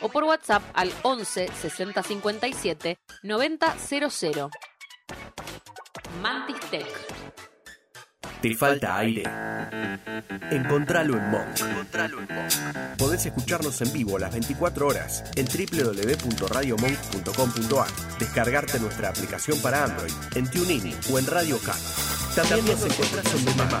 o por WhatsApp al 11 60 57 90 00. Mantis Tech. ¿Te falta aire? Encontralo en Monk. Podés escucharnos en vivo las 24 horas en www.radiomonk.com.ar. Descargarte nuestra aplicación para Android en TuneIn o en Radio Cat. También nos encontrás en Mamá,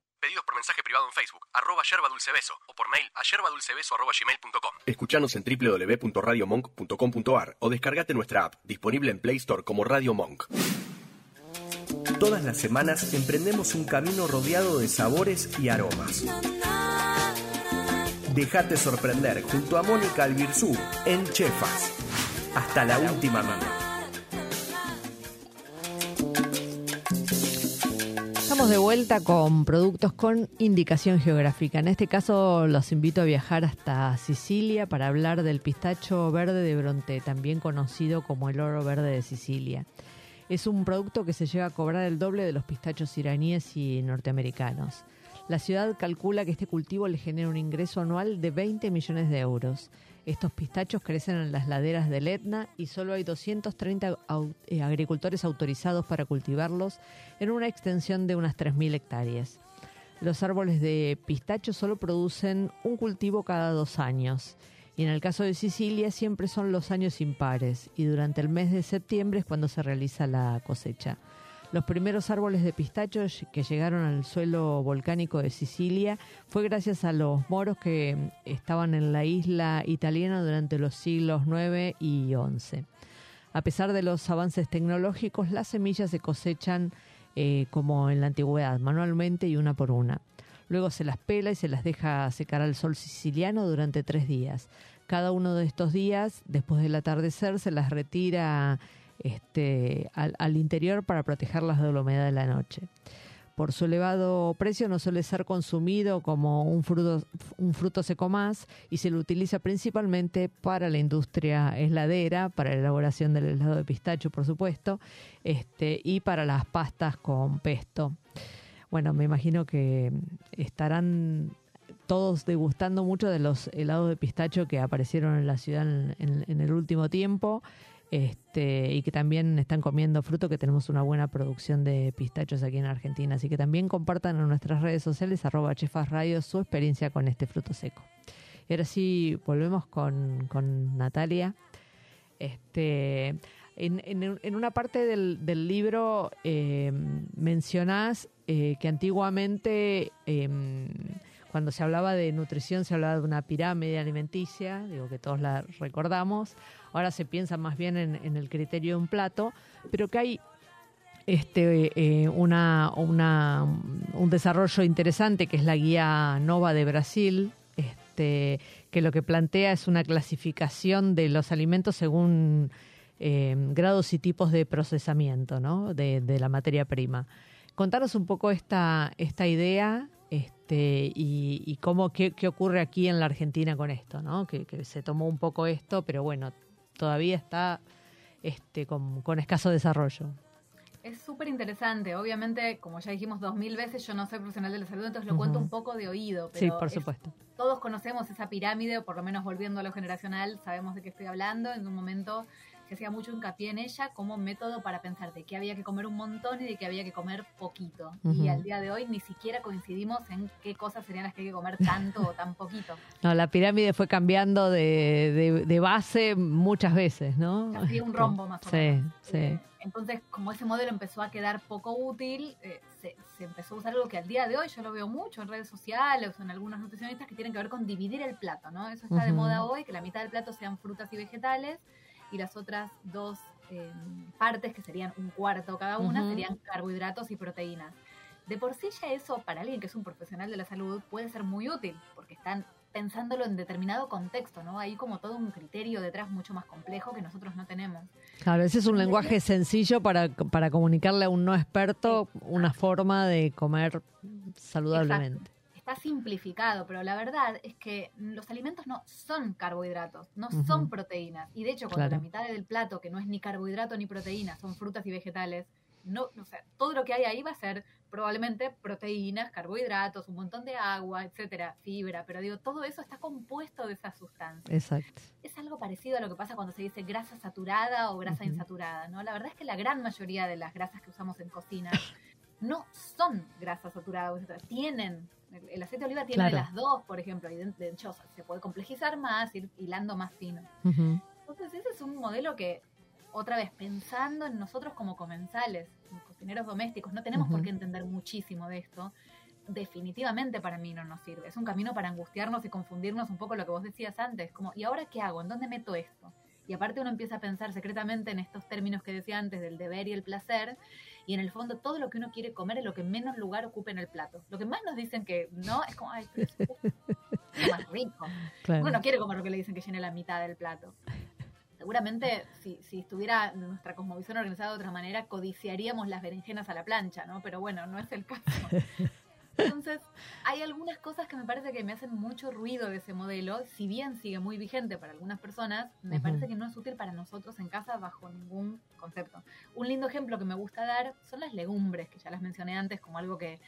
Pedidos por mensaje privado en Facebook, arroba yerba dulce beso, o por mail a yerbadulcebeso arroba gmail.com. Escuchanos en www.radiomonk.com.ar o descargate nuestra app, disponible en Play Store como Radio Monk. Todas las semanas emprendemos un camino rodeado de sabores y aromas. Déjate sorprender junto a Mónica Albirzú en Chefas. Hasta la última mano. De vuelta con productos con indicación geográfica. En este caso los invito a viajar hasta Sicilia para hablar del pistacho verde de Bronte, también conocido como el oro verde de Sicilia. Es un producto que se llega a cobrar el doble de los pistachos iraníes y norteamericanos. La ciudad calcula que este cultivo le genera un ingreso anual de 20 millones de euros. Estos pistachos crecen en las laderas del Etna y solo hay 230 eh, agricultores autorizados para cultivarlos en una extensión de unas 3.000 hectáreas. Los árboles de pistacho solo producen un cultivo cada dos años y en el caso de Sicilia siempre son los años impares y durante el mes de septiembre es cuando se realiza la cosecha. Los primeros árboles de pistacho que llegaron al suelo volcánico de Sicilia fue gracias a los moros que estaban en la isla italiana durante los siglos IX y XI. A pesar de los avances tecnológicos, las semillas se cosechan eh, como en la antigüedad, manualmente y una por una. Luego se las pela y se las deja secar al sol siciliano durante tres días. Cada uno de estos días, después del atardecer, se las retira este, al, interior para protegerlas de la humedad de la noche. Por su elevado precio no suele ser consumido como un fruto, un fruto seco más y se lo utiliza principalmente para la industria heladera, para la elaboración del helado de pistacho, por supuesto, este, y para las pastas con pesto. bueno, me imagino que estarán todos degustando mucho de los helados de pistacho que aparecieron en la ciudad en, el último tiempo. Este, y que también están comiendo fruto, que tenemos una buena producción de pistachos aquí en Argentina. Así que también compartan en nuestras redes sociales, arroba Chefas Radio, su experiencia con este fruto seco. Y ahora sí, volvemos con, con Natalia. Este, en, en- una parte del, del libro eh, mencionás eh, que antiguamente, eh, cuando se hablaba de nutrición, se hablaba de una pirámide alimenticia, digo que todos la recordamos. Ahora se piensa más bien en, el criterio de un plato, pero que hay este, eh, una, un desarrollo interesante que es la guía Nova de Brasil, este, que lo que plantea es una clasificación de los alimentos según eh, grados y tipos de procesamiento ¿no? de, de la materia prima. Contanos un poco esta, esta idea este, y, y cómo, qué, qué ocurre aquí en la Argentina con esto, ¿no? que, que se tomó un poco esto, pero bueno, todavía está este, con, con escaso desarrollo. Es súper interesante. Obviamente, como ya dijimos dos mil veces, yo no soy profesional de la salud, entonces lo cuento un poco de oído. Sí, Pero por es- supuesto. todos conocemos esa pirámide, o por lo menos volviendo a lo generacional, sabemos de qué estoy hablando. En un momento se hacía mucho hincapié en ella como método para pensar de que había que comer un montón y de que había que comer poquito. Y al día de hoy ni siquiera coincidimos en qué cosas serían las que hay que comer tanto o tan poquito. No, la pirámide fue cambiando de, de- de base muchas veces, ¿no? Casi un rombo más o Sí, menos. sí. Eh, entonces, como ese modelo empezó a quedar poco útil, eh, se, se empezó a usar algo que al día de hoy yo lo veo mucho en redes sociales o en algunos nutricionistas que tienen que ver con dividir el plato, ¿no? Eso está de moda hoy, que la mitad del plato sean frutas y vegetales y las otras dos eh, partes, que serían un cuarto cada una, serían carbohidratos y proteínas. De por sí ya eso, para alguien que es un profesional de la salud, puede ser muy útil, porque están pensándolo en determinado contexto, ¿no? Hay como todo un criterio detrás mucho más complejo que nosotros no tenemos. Claro, ese es un lenguaje sencillo para, para comunicarle a un no experto una forma de comer saludablemente. Está simplificado, pero la verdad es que los alimentos no son carbohidratos, no son proteínas. Y de hecho, cuando Claro. la mitad del plato, que no es ni carbohidrato ni proteína, son frutas y vegetales, no, o sea, todo lo que hay ahí va a ser probablemente proteínas, carbohidratos, un montón de agua, etcétera, fibra. Pero digo, todo eso está compuesto de esas sustancias. Exacto. es algo parecido a lo que pasa cuando se dice grasa saturada o grasa insaturada, ¿no? La verdad es que la gran mayoría de las grasas que usamos en cocina no son grasas saturadas. Tienen, el, el aceite de oliva tiene Claro. las dos, por ejemplo, y de, de hecho se puede complejizar más, ir hilando más fino. Ujú. Entonces ese es un modelo que, otra vez, pensando en nosotros como comensales, como cocineros domésticos, no tenemos por Ujú. qué entender muchísimo de esto. Definitivamente para mí no nos sirve. Es un camino para angustiarnos y confundirnos un poco lo que vos decías antes, como, ¿y ahora qué hago? ¿En dónde meto esto? Y aparte uno empieza a pensar secretamente en estos términos que decía antes del deber y el placer, y en el fondo todo lo que uno quiere comer es lo que menos lugar ocupe en el plato. Lo que más nos dicen que no es como, ay, pero es es más rico. Claro. Uno no quiere comer lo que le dicen que llene la mitad del plato. Seguramente, si, si estuviera nuestra cosmovisión organizada de otra manera, codiciaríamos las berenjenas a la plancha, ¿no? Pero bueno, no es el caso. Entonces, hay algunas cosas que me parece que me hacen mucho ruido de ese modelo. Si bien sigue muy vigente para algunas personas, me parece que no es útil para nosotros en casa bajo ningún concepto. Un lindo ejemplo que me gusta dar son las legumbres, que ya las mencioné antes como algo que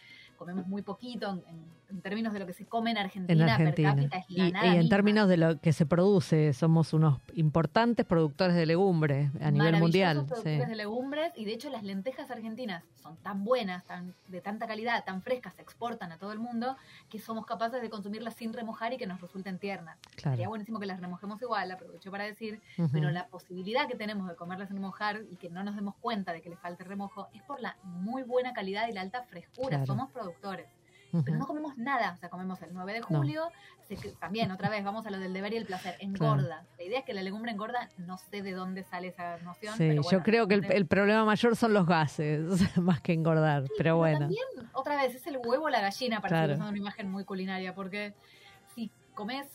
comemos muy poquito en, en- en términos de lo que se come en Argentina, en Argentina. per cápita. Es la Y, nada y en misma. términos de lo que se produce, somos unos importantes productores de legumbres a nivel mundial. sí. productores de legumbres y de hecho las lentejas argentinas son tan buenas, tan de tanta calidad, tan frescas, se exportan a todo el mundo que somos capaces de consumirlas sin remojar y que nos resulten tiernas. Sería Claro. buenísimo que las remojemos igual, aprovecho para decir, Ujú. pero la posibilidad que tenemos de comerlas sin remojar y que no nos demos cuenta de que les falte remojo es por la muy buena calidad y la alta frescura. Claro. Somos productores. Ujú. Pero no comemos nada, o sea, comemos el 9 de No. julio, se cre- también otra vez vamos a lo del deber y el placer, engorda. La idea es que la legumbre engorda, no sé de dónde sale esa noción. Sí, pero yo bueno, creo que el, problema mayor son los gases, más que engordar, pero bueno. También, otra vez, es el huevo o la gallina para Claro. usando una imagen muy culinaria, porque si comes,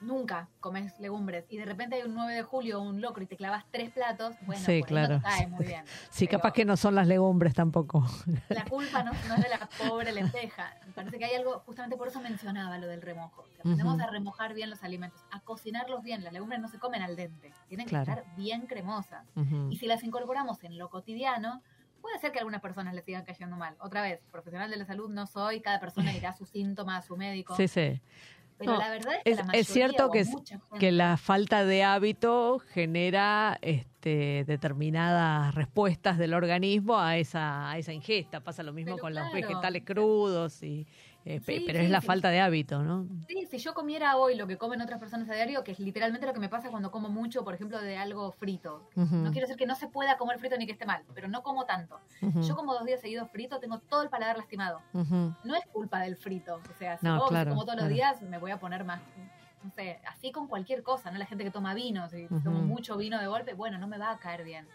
nunca comes legumbres y de repente hay un 9 de julio un locro y te clavas tres platos, bueno, Sí, por ahí claro. no te cae muy bien. Sí, Pero capaz que no son las legumbres tampoco. La culpa no, no es de la pobre lenteja. Parece que hay algo, justamente por eso mencionaba lo del remojo. Que aprendemos a remojar bien los alimentos, a cocinarlos bien. Las legumbres no se comen al dente, tienen Claro. que estar bien cremosas. Y si las incorporamos en lo cotidiano, Puede ser que a algunas personas les sigan cayendo mal. Otra vez, profesional de la salud no soy, cada persona irá a su síntoma, a su médico. Sí, sí. Pero No, la verdad es que Es, la es mayoría cierto que, gente- que la falta de hábito genera este, determinadas respuestas del organismo a esa, a esa ingesta. Pasa lo mismo con los vegetales crudos, y, eh, Sí, pero sí, es la sí. falta de hábito, ¿no? Sí, si yo comiera hoy lo que comen otras personas a diario, que es literalmente lo que me pasa cuando como mucho, por ejemplo, de algo frito. Ujú, No quiero decir que no se pueda comer frito ni que esté mal, pero no como tanto. ujú, Yo como dos días seguidos frito, tengo todo el paladar lastimado. ujú. No es culpa del frito. O sea, si No, vos claro, como todos claro. los días, me voy a poner más. No sé, así con cualquier cosa, ¿no? La gente que toma vino, si tomo mucho vino de golpe, bueno, no me va a caer bien.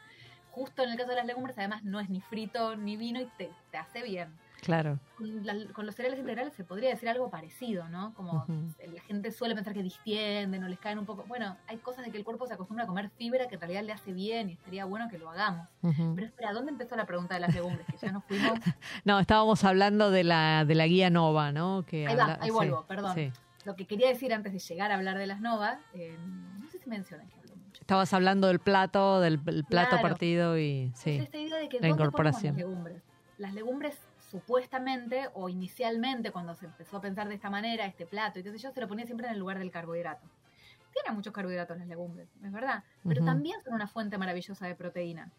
Justo en el caso de las legumbres, además, no es ni frito ni vino y te, te hace bien. Claro. Con, la- con los cereales integrales se podría decir algo parecido, ¿no? Como Ujú. la gente suele pensar que distienden o les caen un poco. Bueno, hay cosas de que el cuerpo se acostumbra a comer fibra que en realidad le hace bien y estaría bueno que lo hagamos. ujú. Pero espera, ¿dónde empezó la pregunta de las legumbres? Que ya nos fuimos. No, estábamos hablando de la, de la guía Nova, ¿no? Que Ahí va, ahí sí, vuelvo, perdón. sí. Lo que quería decir antes de llegar a hablar de las novas, eh, no sé si mencioné que hablo mucho. Estabas hablando del plato, del el plato Claro. partido y sí. esta idea de que la ¿dónde ponemos incorporación. las legumbres? Las legumbres supuestamente o inicialmente cuando se empezó a pensar de esta manera, este plato y qué sé yo, se lo ponía siempre en el lugar del carbohidrato. Tienen muchos carbohidratos las legumbres, es verdad, pero también son una fuente maravillosa de proteína.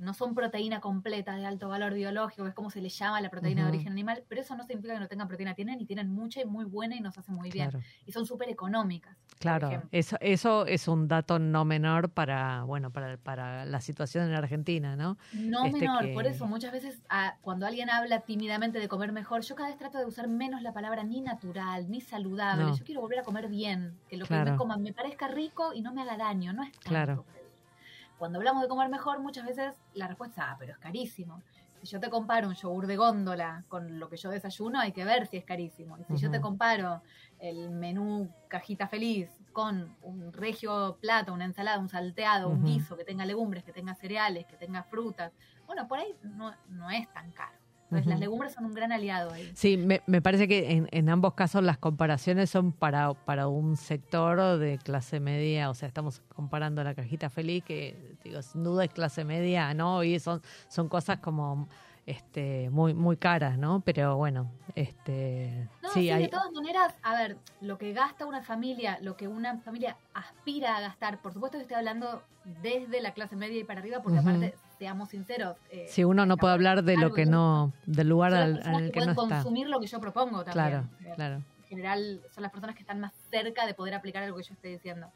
No son proteína completa de alto valor biológico, es como se le llama a la proteína de origen animal, pero eso no significa que no tengan proteína, tienen y tienen mucha y muy buena y nos hace muy bien. Y son súper económicas. claro. Eso, eso es un dato no menor para, bueno, para, para la situación en Argentina, ¿no? No Este menor, que- por eso muchas veces ah, cuando alguien habla tímidamente de comer mejor, yo cada vez trato de usar menos la palabra ni natural, ni saludable. No. Yo quiero volver a comer bien, que lo que me coma me parezca rico y no me haga daño, no es tanto Claro. Cuando hablamos de comer mejor, muchas veces la respuesta es, ah, pero es carísimo. Si yo te comparo un yogur de góndola con lo que yo desayuno, hay que ver si es carísimo. Y si yo te comparo el menú cajita feliz con un regio plato, una ensalada, un salteado, un guiso que tenga legumbres, que tenga cereales, que tenga frutas, bueno, por ahí no, no es tan caro. Entonces, Ujú. las legumbres son un gran aliado ahí. Sí, me, me parece que en, en ambos casos las comparaciones son para, para un sector de clase media, o sea, estamos comparando la cajita feliz, que digo, sin duda es clase media, ¿no? Y son, son cosas como este muy muy caras, ¿no? Pero bueno, este No, sí, sí, hay de todas maneras, a ver, lo que gasta una familia, lo que una familia aspira a gastar, por supuesto que estoy hablando desde la clase media y para arriba, porque aparte, seamos sinceros. eh, si uno no puede hablar de lo que no del lugar al- el que que no está. consumir lo que yo propongo también. Claro, sea, claro. En general, son las personas que están más cerca de poder aplicar algo que yo estoy diciendo.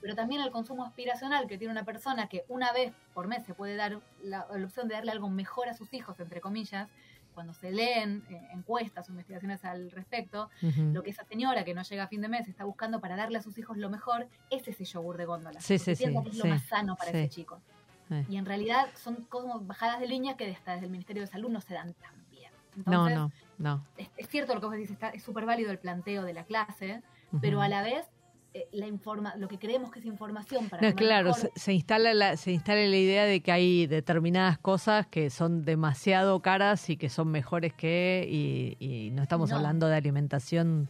Pero también el consumo aspiracional que tiene una persona que una vez por mes se puede dar la, la opción de darle algo mejor a sus hijos, entre comillas, cuando se leen eh, encuestas o investigaciones al respecto, lo que esa señora que no llega a fin de mes está buscando para darle a sus hijos lo mejor es ese yogur de góndola. Sí, sí, sí, es sí, lo más sano para ese chico. Eh. Y en realidad son como bajadas de línea que hasta desde el Ministerio de Salud no se dan tan bien. No, Entonces, no, no. Es, es cierto lo que vos decís, está- es súper válido el planteo de la clase, pero a la vez eh, la informa lo que creemos que es información para No, claro, mejor, se, se instala la, se instala la idea de que hay determinadas cosas que son demasiado caras y que son mejores que y, y no estamos No. hablando de alimentación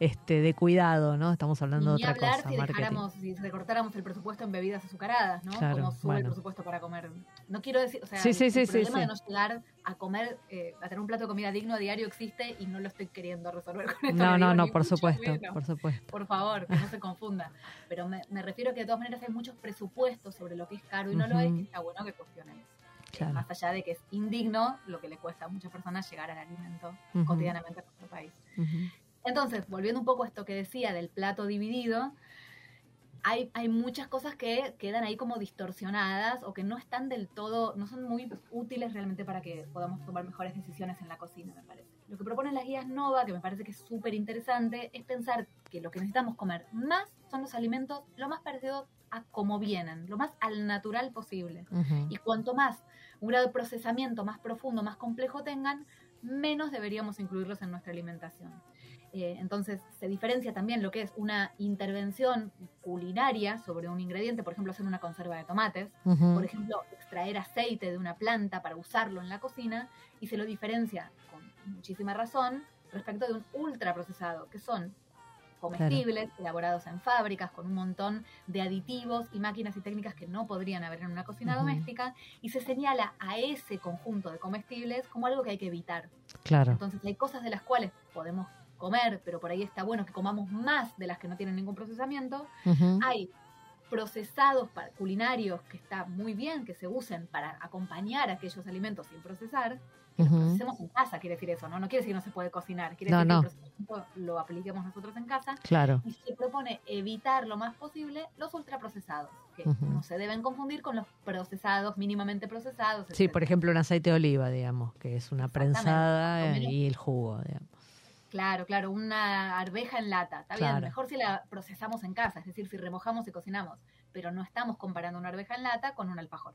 este de cuidado, ¿no? Estamos hablando Ni de otra hablar cosa, si dejáramos, si recortáramos el presupuesto en bebidas azucaradas, ¿no? Claro, Como sube bueno. el presupuesto para comer. No quiero decir, o sea, Sí, sí, el, sí, el problema de no llegar a comer, eh, a tener un plato de comida digno a diario existe y no lo estoy queriendo resolver con esto. No, no, no, por supuesto, menos. por supuesto. Por favor, que no se confunda. Pero me, me refiero que de todas maneras hay muchos presupuestos sobre lo que es caro y no lo es, que está bueno que cuestionemos. Claro. Más allá de que es indigno lo que le cuesta a muchas personas llegar al alimento Ujú. cotidianamente en nuestro país. Ujú. Entonces, volviendo un poco a esto que decía del plato dividido, hay, hay muchas cosas que quedan ahí como distorsionadas o que no están del todo, no son muy útiles realmente para que podamos tomar mejores decisiones en la cocina, me parece. Lo que proponen las guías Nova, que me parece que es súper interesante, es pensar que lo que necesitamos comer más son los alimentos lo más parecidos a como vienen, lo más al natural posible. Ujú. Y cuanto más un grado de procesamiento más profundo, más complejo tengan, menos deberíamos incluirlos en nuestra alimentación. Eh, entonces se diferencia también lo que es una intervención culinaria sobre un ingrediente, por ejemplo, hacer una conserva de tomates, por ejemplo, extraer aceite de una planta para usarlo en la cocina, y se lo diferencia con muchísima razón respecto de un ultraprocesado, que son comestibles, elaborados en fábricas, con un montón de aditivos y máquinas y técnicas que no podrían haber en una cocina doméstica, y se señala a ese conjunto de comestibles como algo que hay que evitar. Claro. Entonces hay cosas de las cuales podemos comer, pero por ahí está bueno que comamos más de las que no tienen ningún procesamiento. Hay procesados para- culinarios que está muy bien que se usen para acompañar aquellos alimentos sin procesar. Que los procesemos en casa, quiere decir eso, ¿no? No quiere decir que no se puede cocinar, quiere No, decir no. que el procesamiento lo apliquemos nosotros en casa. Claro. Y se propone evitar lo más posible los ultraprocesados, que no se deben confundir con los procesados, mínimamente procesados. Sí, por ejemplo, un aceite de oliva, digamos, que es una prensada y el jugo, digamos. Claro, claro, una arveja en lata. Está Claro. bien, mejor si la procesamos en casa, es decir, si remojamos y cocinamos, pero no estamos comparando una arveja en lata con un alfajor.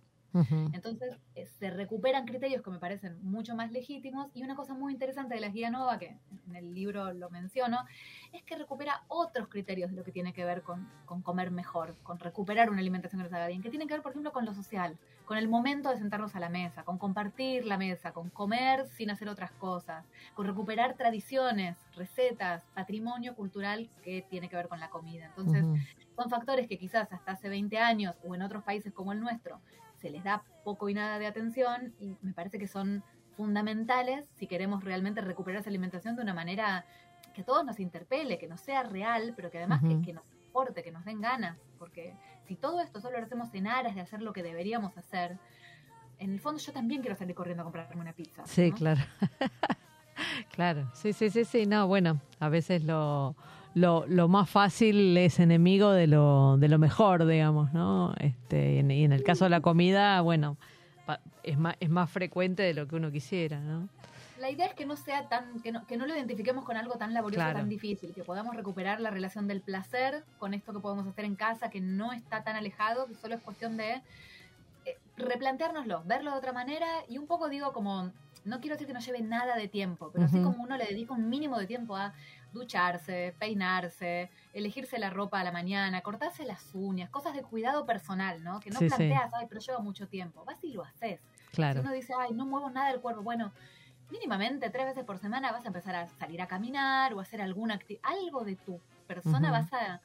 Entonces, eh, se recuperan criterios que me parecen mucho más legítimos y una cosa muy interesante de la guía Nova, que en el libro lo menciono, es que recupera otros criterios de lo que tiene que ver con, con comer mejor, con recuperar una alimentación que nos haga bien, que tiene que ver, por ejemplo, con lo social, con el momento de sentarnos a la mesa, con compartir la mesa, con comer sin hacer otras cosas, con recuperar tradiciones, recetas, patrimonio cultural que tiene que ver con la comida. Entonces, son factores que quizás hasta hace 20 años o en otros países como el nuestro se les da poco y nada de atención y me parece que son fundamentales si queremos realmente recuperar esa alimentación de una manera que a todos nos interpele, que no sea real, pero que además que nos importe, que nos den ganas, porque si todo esto solo lo hacemos en aras de hacer lo que deberíamos hacer, en el fondo yo también quiero salir corriendo a comprarme una pizza. Sí, claro. claro, sí, sí, sí, sí. No, bueno, a veces lo, lo, lo más fácil es enemigo de lo, de lo mejor, digamos, ¿no? Este, y, en, y en el caso de la comida, bueno, pa- es más, es más frecuente de lo que uno quisiera, ¿no? La idea es que no sea tan, que no, que no lo identifiquemos con algo tan laborioso, Claro. tan difícil, que podamos recuperar la relación del placer con esto que podemos hacer en casa, que no está tan alejado, que solo es cuestión de eh, replanteárnoslo, verlo de otra manera y un poco digo como, no quiero decir que no lleve nada de tiempo, pero así Ujú. como uno le dedica un mínimo de tiempo a ducharse, peinarse, elegirse la ropa a la mañana, cortarse las uñas, cosas de cuidado personal, ¿no? Que no Sí, sí. planteas, ay, pero lleva mucho tiempo, vas y lo haces. Claro. Si uno dice, ay, no muevo nada del cuerpo, bueno, mínimamente tres veces por semana vas a empezar a salir a caminar o a hacer alguna actividad, algo de tu persona vas a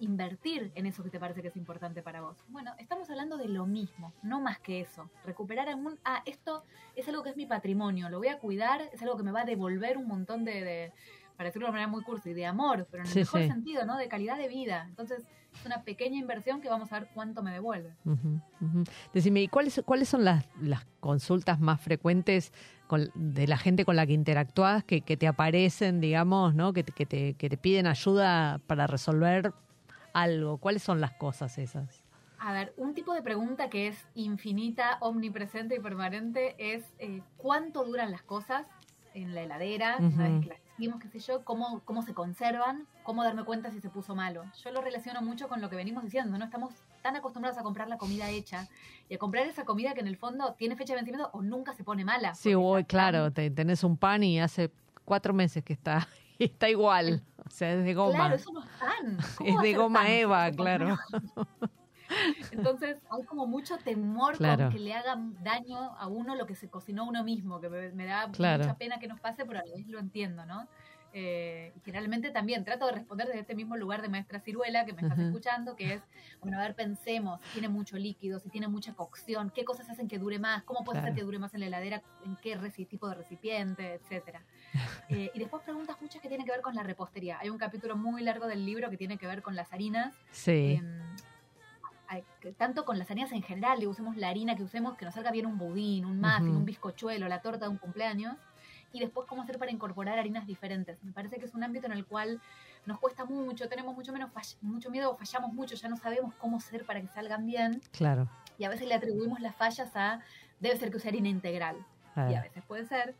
invertir en eso que te parece que es importante para vos. Bueno, estamos hablando de lo mismo, no más que eso. Recuperar algún, ah, esto es algo que es mi patrimonio, lo voy a cuidar, es algo que me va a devolver un montón de, de para decirlo de una manera muy cursi, de amor, pero en el Sí, mejor sí. sentido, ¿no? De calidad de vida. Entonces, es una pequeña inversión que vamos a ver cuánto me devuelve. Decime, ¿y cuáles, cuáles son las, las consultas más frecuentes con- de la gente con la que interactúas que, que te aparecen, digamos, ¿no? que, que, te, que te piden ayuda para resolver algo? ¿Cuáles son las cosas esas? A ver, un tipo de pregunta que es infinita, omnipresente y permanente es eh, ¿cuánto duran las cosas en la heladera? Una vez que las hicimos, qué sé yo, ¿cómo, cómo se conservan, cómo darme cuenta si se puso malo. Yo lo relaciono mucho con lo que venimos diciendo, ¿no? Estamos tan acostumbrados a comprar la comida hecha y a comprar esa comida que en el fondo tiene fecha de vencimiento o nunca se pone mala. Sí, está claro, te, tenés un pan y hace cuatro meses que está, y está igual. O sea, es de goma. Claro, eso no es pan. ¿Cómo es de goma pan? Eva, claro. Entonces hay como mucho temor Claro. con que le haga daño a uno lo que se cocinó uno mismo, que me, me da Claro. mucha pena que nos pase, pero a la vez lo entiendo, ¿no? Eh, y generalmente también trato de responder desde este mismo lugar de maestra ciruela que me estás escuchando, que es, bueno, a ver, pensemos, si tiene mucho líquido, si tiene mucha cocción, qué cosas hacen que dure más, cómo puede Claro. hacer que dure más en la heladera, en qué tipo de recipiente, etcétera. Eh, y después preguntas muchas que tienen que ver con la repostería. Hay un capítulo muy largo del libro que tiene que ver con las harinas Sí, Em, tanto con las harinas en general, digo, usemos la harina que usemos, que nos salga bien un budín, un muffin, Ujú. un bizcochuelo, la torta de un cumpleaños, y después cómo hacer para incorporar harinas diferentes. Me parece que es un ámbito en el cual nos cuesta mucho, tenemos mucho menos mucho miedo, fallamos mucho, ya no sabemos cómo hacer para que salgan bien, claro. y a veces le atribuimos las fallas a debe ser que use harina integral y a veces puede ser.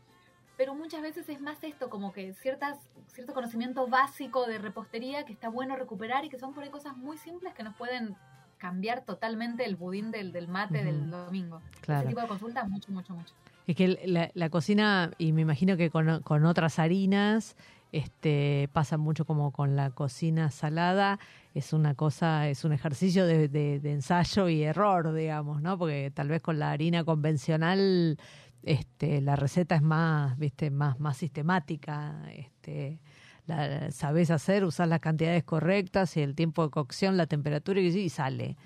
Pero muchas veces es más esto, como que ciertas, cierto conocimiento básico de repostería que está bueno recuperar y que son por ahí cosas muy simples que nos pueden cambiar totalmente el budín del, del mate del domingo. Claro. Ese tipo de consultas, mucho, mucho, mucho. Es que la, la cocina, y me imagino que con, con otras harinas, este, pasa mucho como con la cocina salada, es una cosa, es un ejercicio de, de- de ensayo y error, digamos, ¿no? Porque tal vez con la harina convencional, este, la receta es más, viste, más, más sistemática, este, la sabes hacer, usas las cantidades correctas y el tiempo de cocción, la temperatura y, y sale.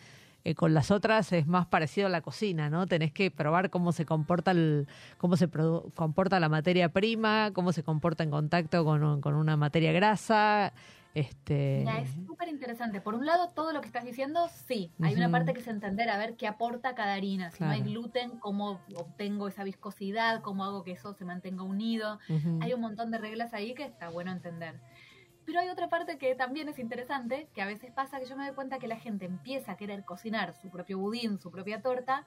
Eh, con las otras es más parecido a la cocina, ¿no? Tenés que probar cómo se comporta el, cómo se comporta la materia prima, cómo se comporta en contacto con, con una materia grasa. Este, es súper interesante. Por un lado, todo lo que estás diciendo, sí. Hay una parte que es entender a ver qué aporta cada harina. Si no hay gluten, cómo obtengo esa viscosidad, cómo hago que eso se mantenga unido. Hay un montón de reglas ahí que está bueno entender. Pero hay otra parte que también es interesante, que a veces pasa que yo me doy cuenta que la gente empieza a querer cocinar su propio budín, su propia torta,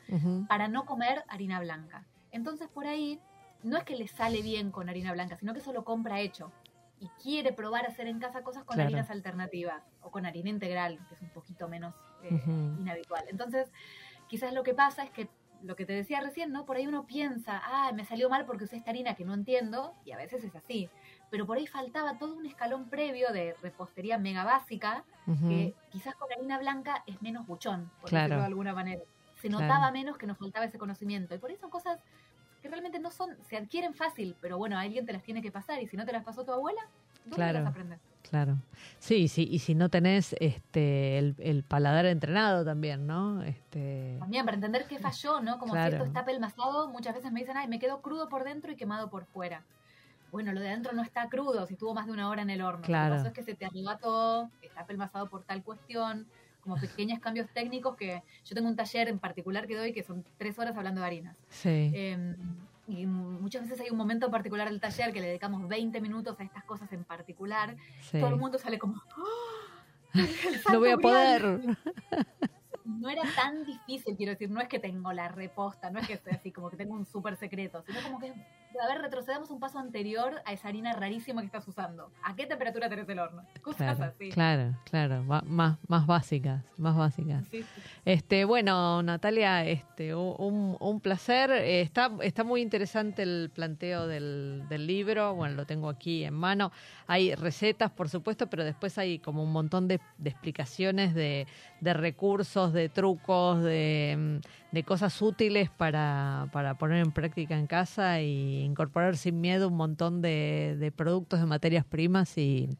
para no comer harina blanca. Entonces por ahí no es que le sale bien con harina blanca, sino que eso lo compra hecho y quiere probar hacer en casa cosas con Claro. harinas alternativas o con harina integral, que es un poquito menos eh, inhabitual. Entonces, quizás lo que pasa es que lo que te decía recién, ¿no? Por ahí uno piensa, ah, me salió mal porque usé esta harina que no entiendo, y a veces es así. Pero por ahí faltaba todo un escalón previo de repostería mega básica, que quizás con harina blanca es menos buchón, por Claro. decirlo de alguna manera. Se Claro. notaba menos que nos faltaba ese conocimiento. Y por ahí son cosas que realmente no son, se adquieren fácil, pero bueno, alguien te las tiene que pasar. Y si no te las pasó tu abuela, ¿dónde Claro. las aprendes? Claro. Sí, sí, y si no tenés este el, el paladar entrenado también, ¿no? Este También para entender qué falló, ¿no? Como Claro. esto está apelmazado, muchas veces me dicen, ay, me quedó crudo por dentro y quemado por fuera. Bueno, lo de adentro no está crudo, si estuvo más de una hora en el horno. Claro. Lo que pasó es que se te arrebató, está apelmazado por tal cuestión, como pequeños cambios técnicos que yo tengo un taller en particular que doy que son tres horas hablando de harinas. sí. Eh, y muchas veces hay un momento particular del taller que le dedicamos 20 minutos a estas cosas en particular. sí. Todo el mundo sale como... El No voy a poder. No era tan difícil, quiero decir, no es que tengo la reposta, no es que estoy así como que tengo un súper secreto, sino como que, a ver, retrocedamos un paso anterior a esa harina rarísima que estás usando. ¿A qué temperatura tenés el horno? Cosas Claro, así. claro, claro, más, más básicas, más básicas. Sí, sí. Este, bueno, Natalia, este, un, un placer. Eh, Está, está muy interesante el planteo del, del libro. Bueno, lo tengo aquí en mano. Hay recetas, por supuesto, pero después hay como un montón de, de explicaciones de, de recursos, de trucos, de, mm, de cosas útiles para, para poner en práctica en casa y incorporar sin miedo un montón de, de productos, de materias primas y,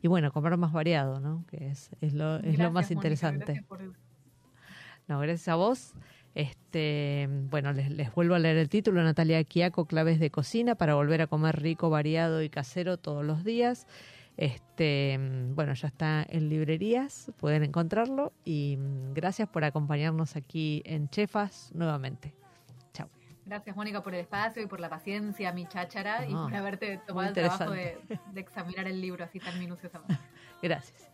y bueno, comer más variado, ¿no? Que es, es lo, es lo más Mónica, interesante. gracias por- No, gracias a vos. Este, bueno, les, les vuelvo a leer el título, Natalia Quiaco, Claves de Cocina para volver a comer rico, variado y casero todos los días. Este, bueno, ya está en librerías, pueden encontrarlo y mm, gracias por acompañarnos aquí en Chefas nuevamente. Chao. Gracias, Mónica, por el espacio y por la paciencia, mi cháchara, y No, por haberte tomado el trabajo de, de examinar el libro así tan minuciosamente. Gracias.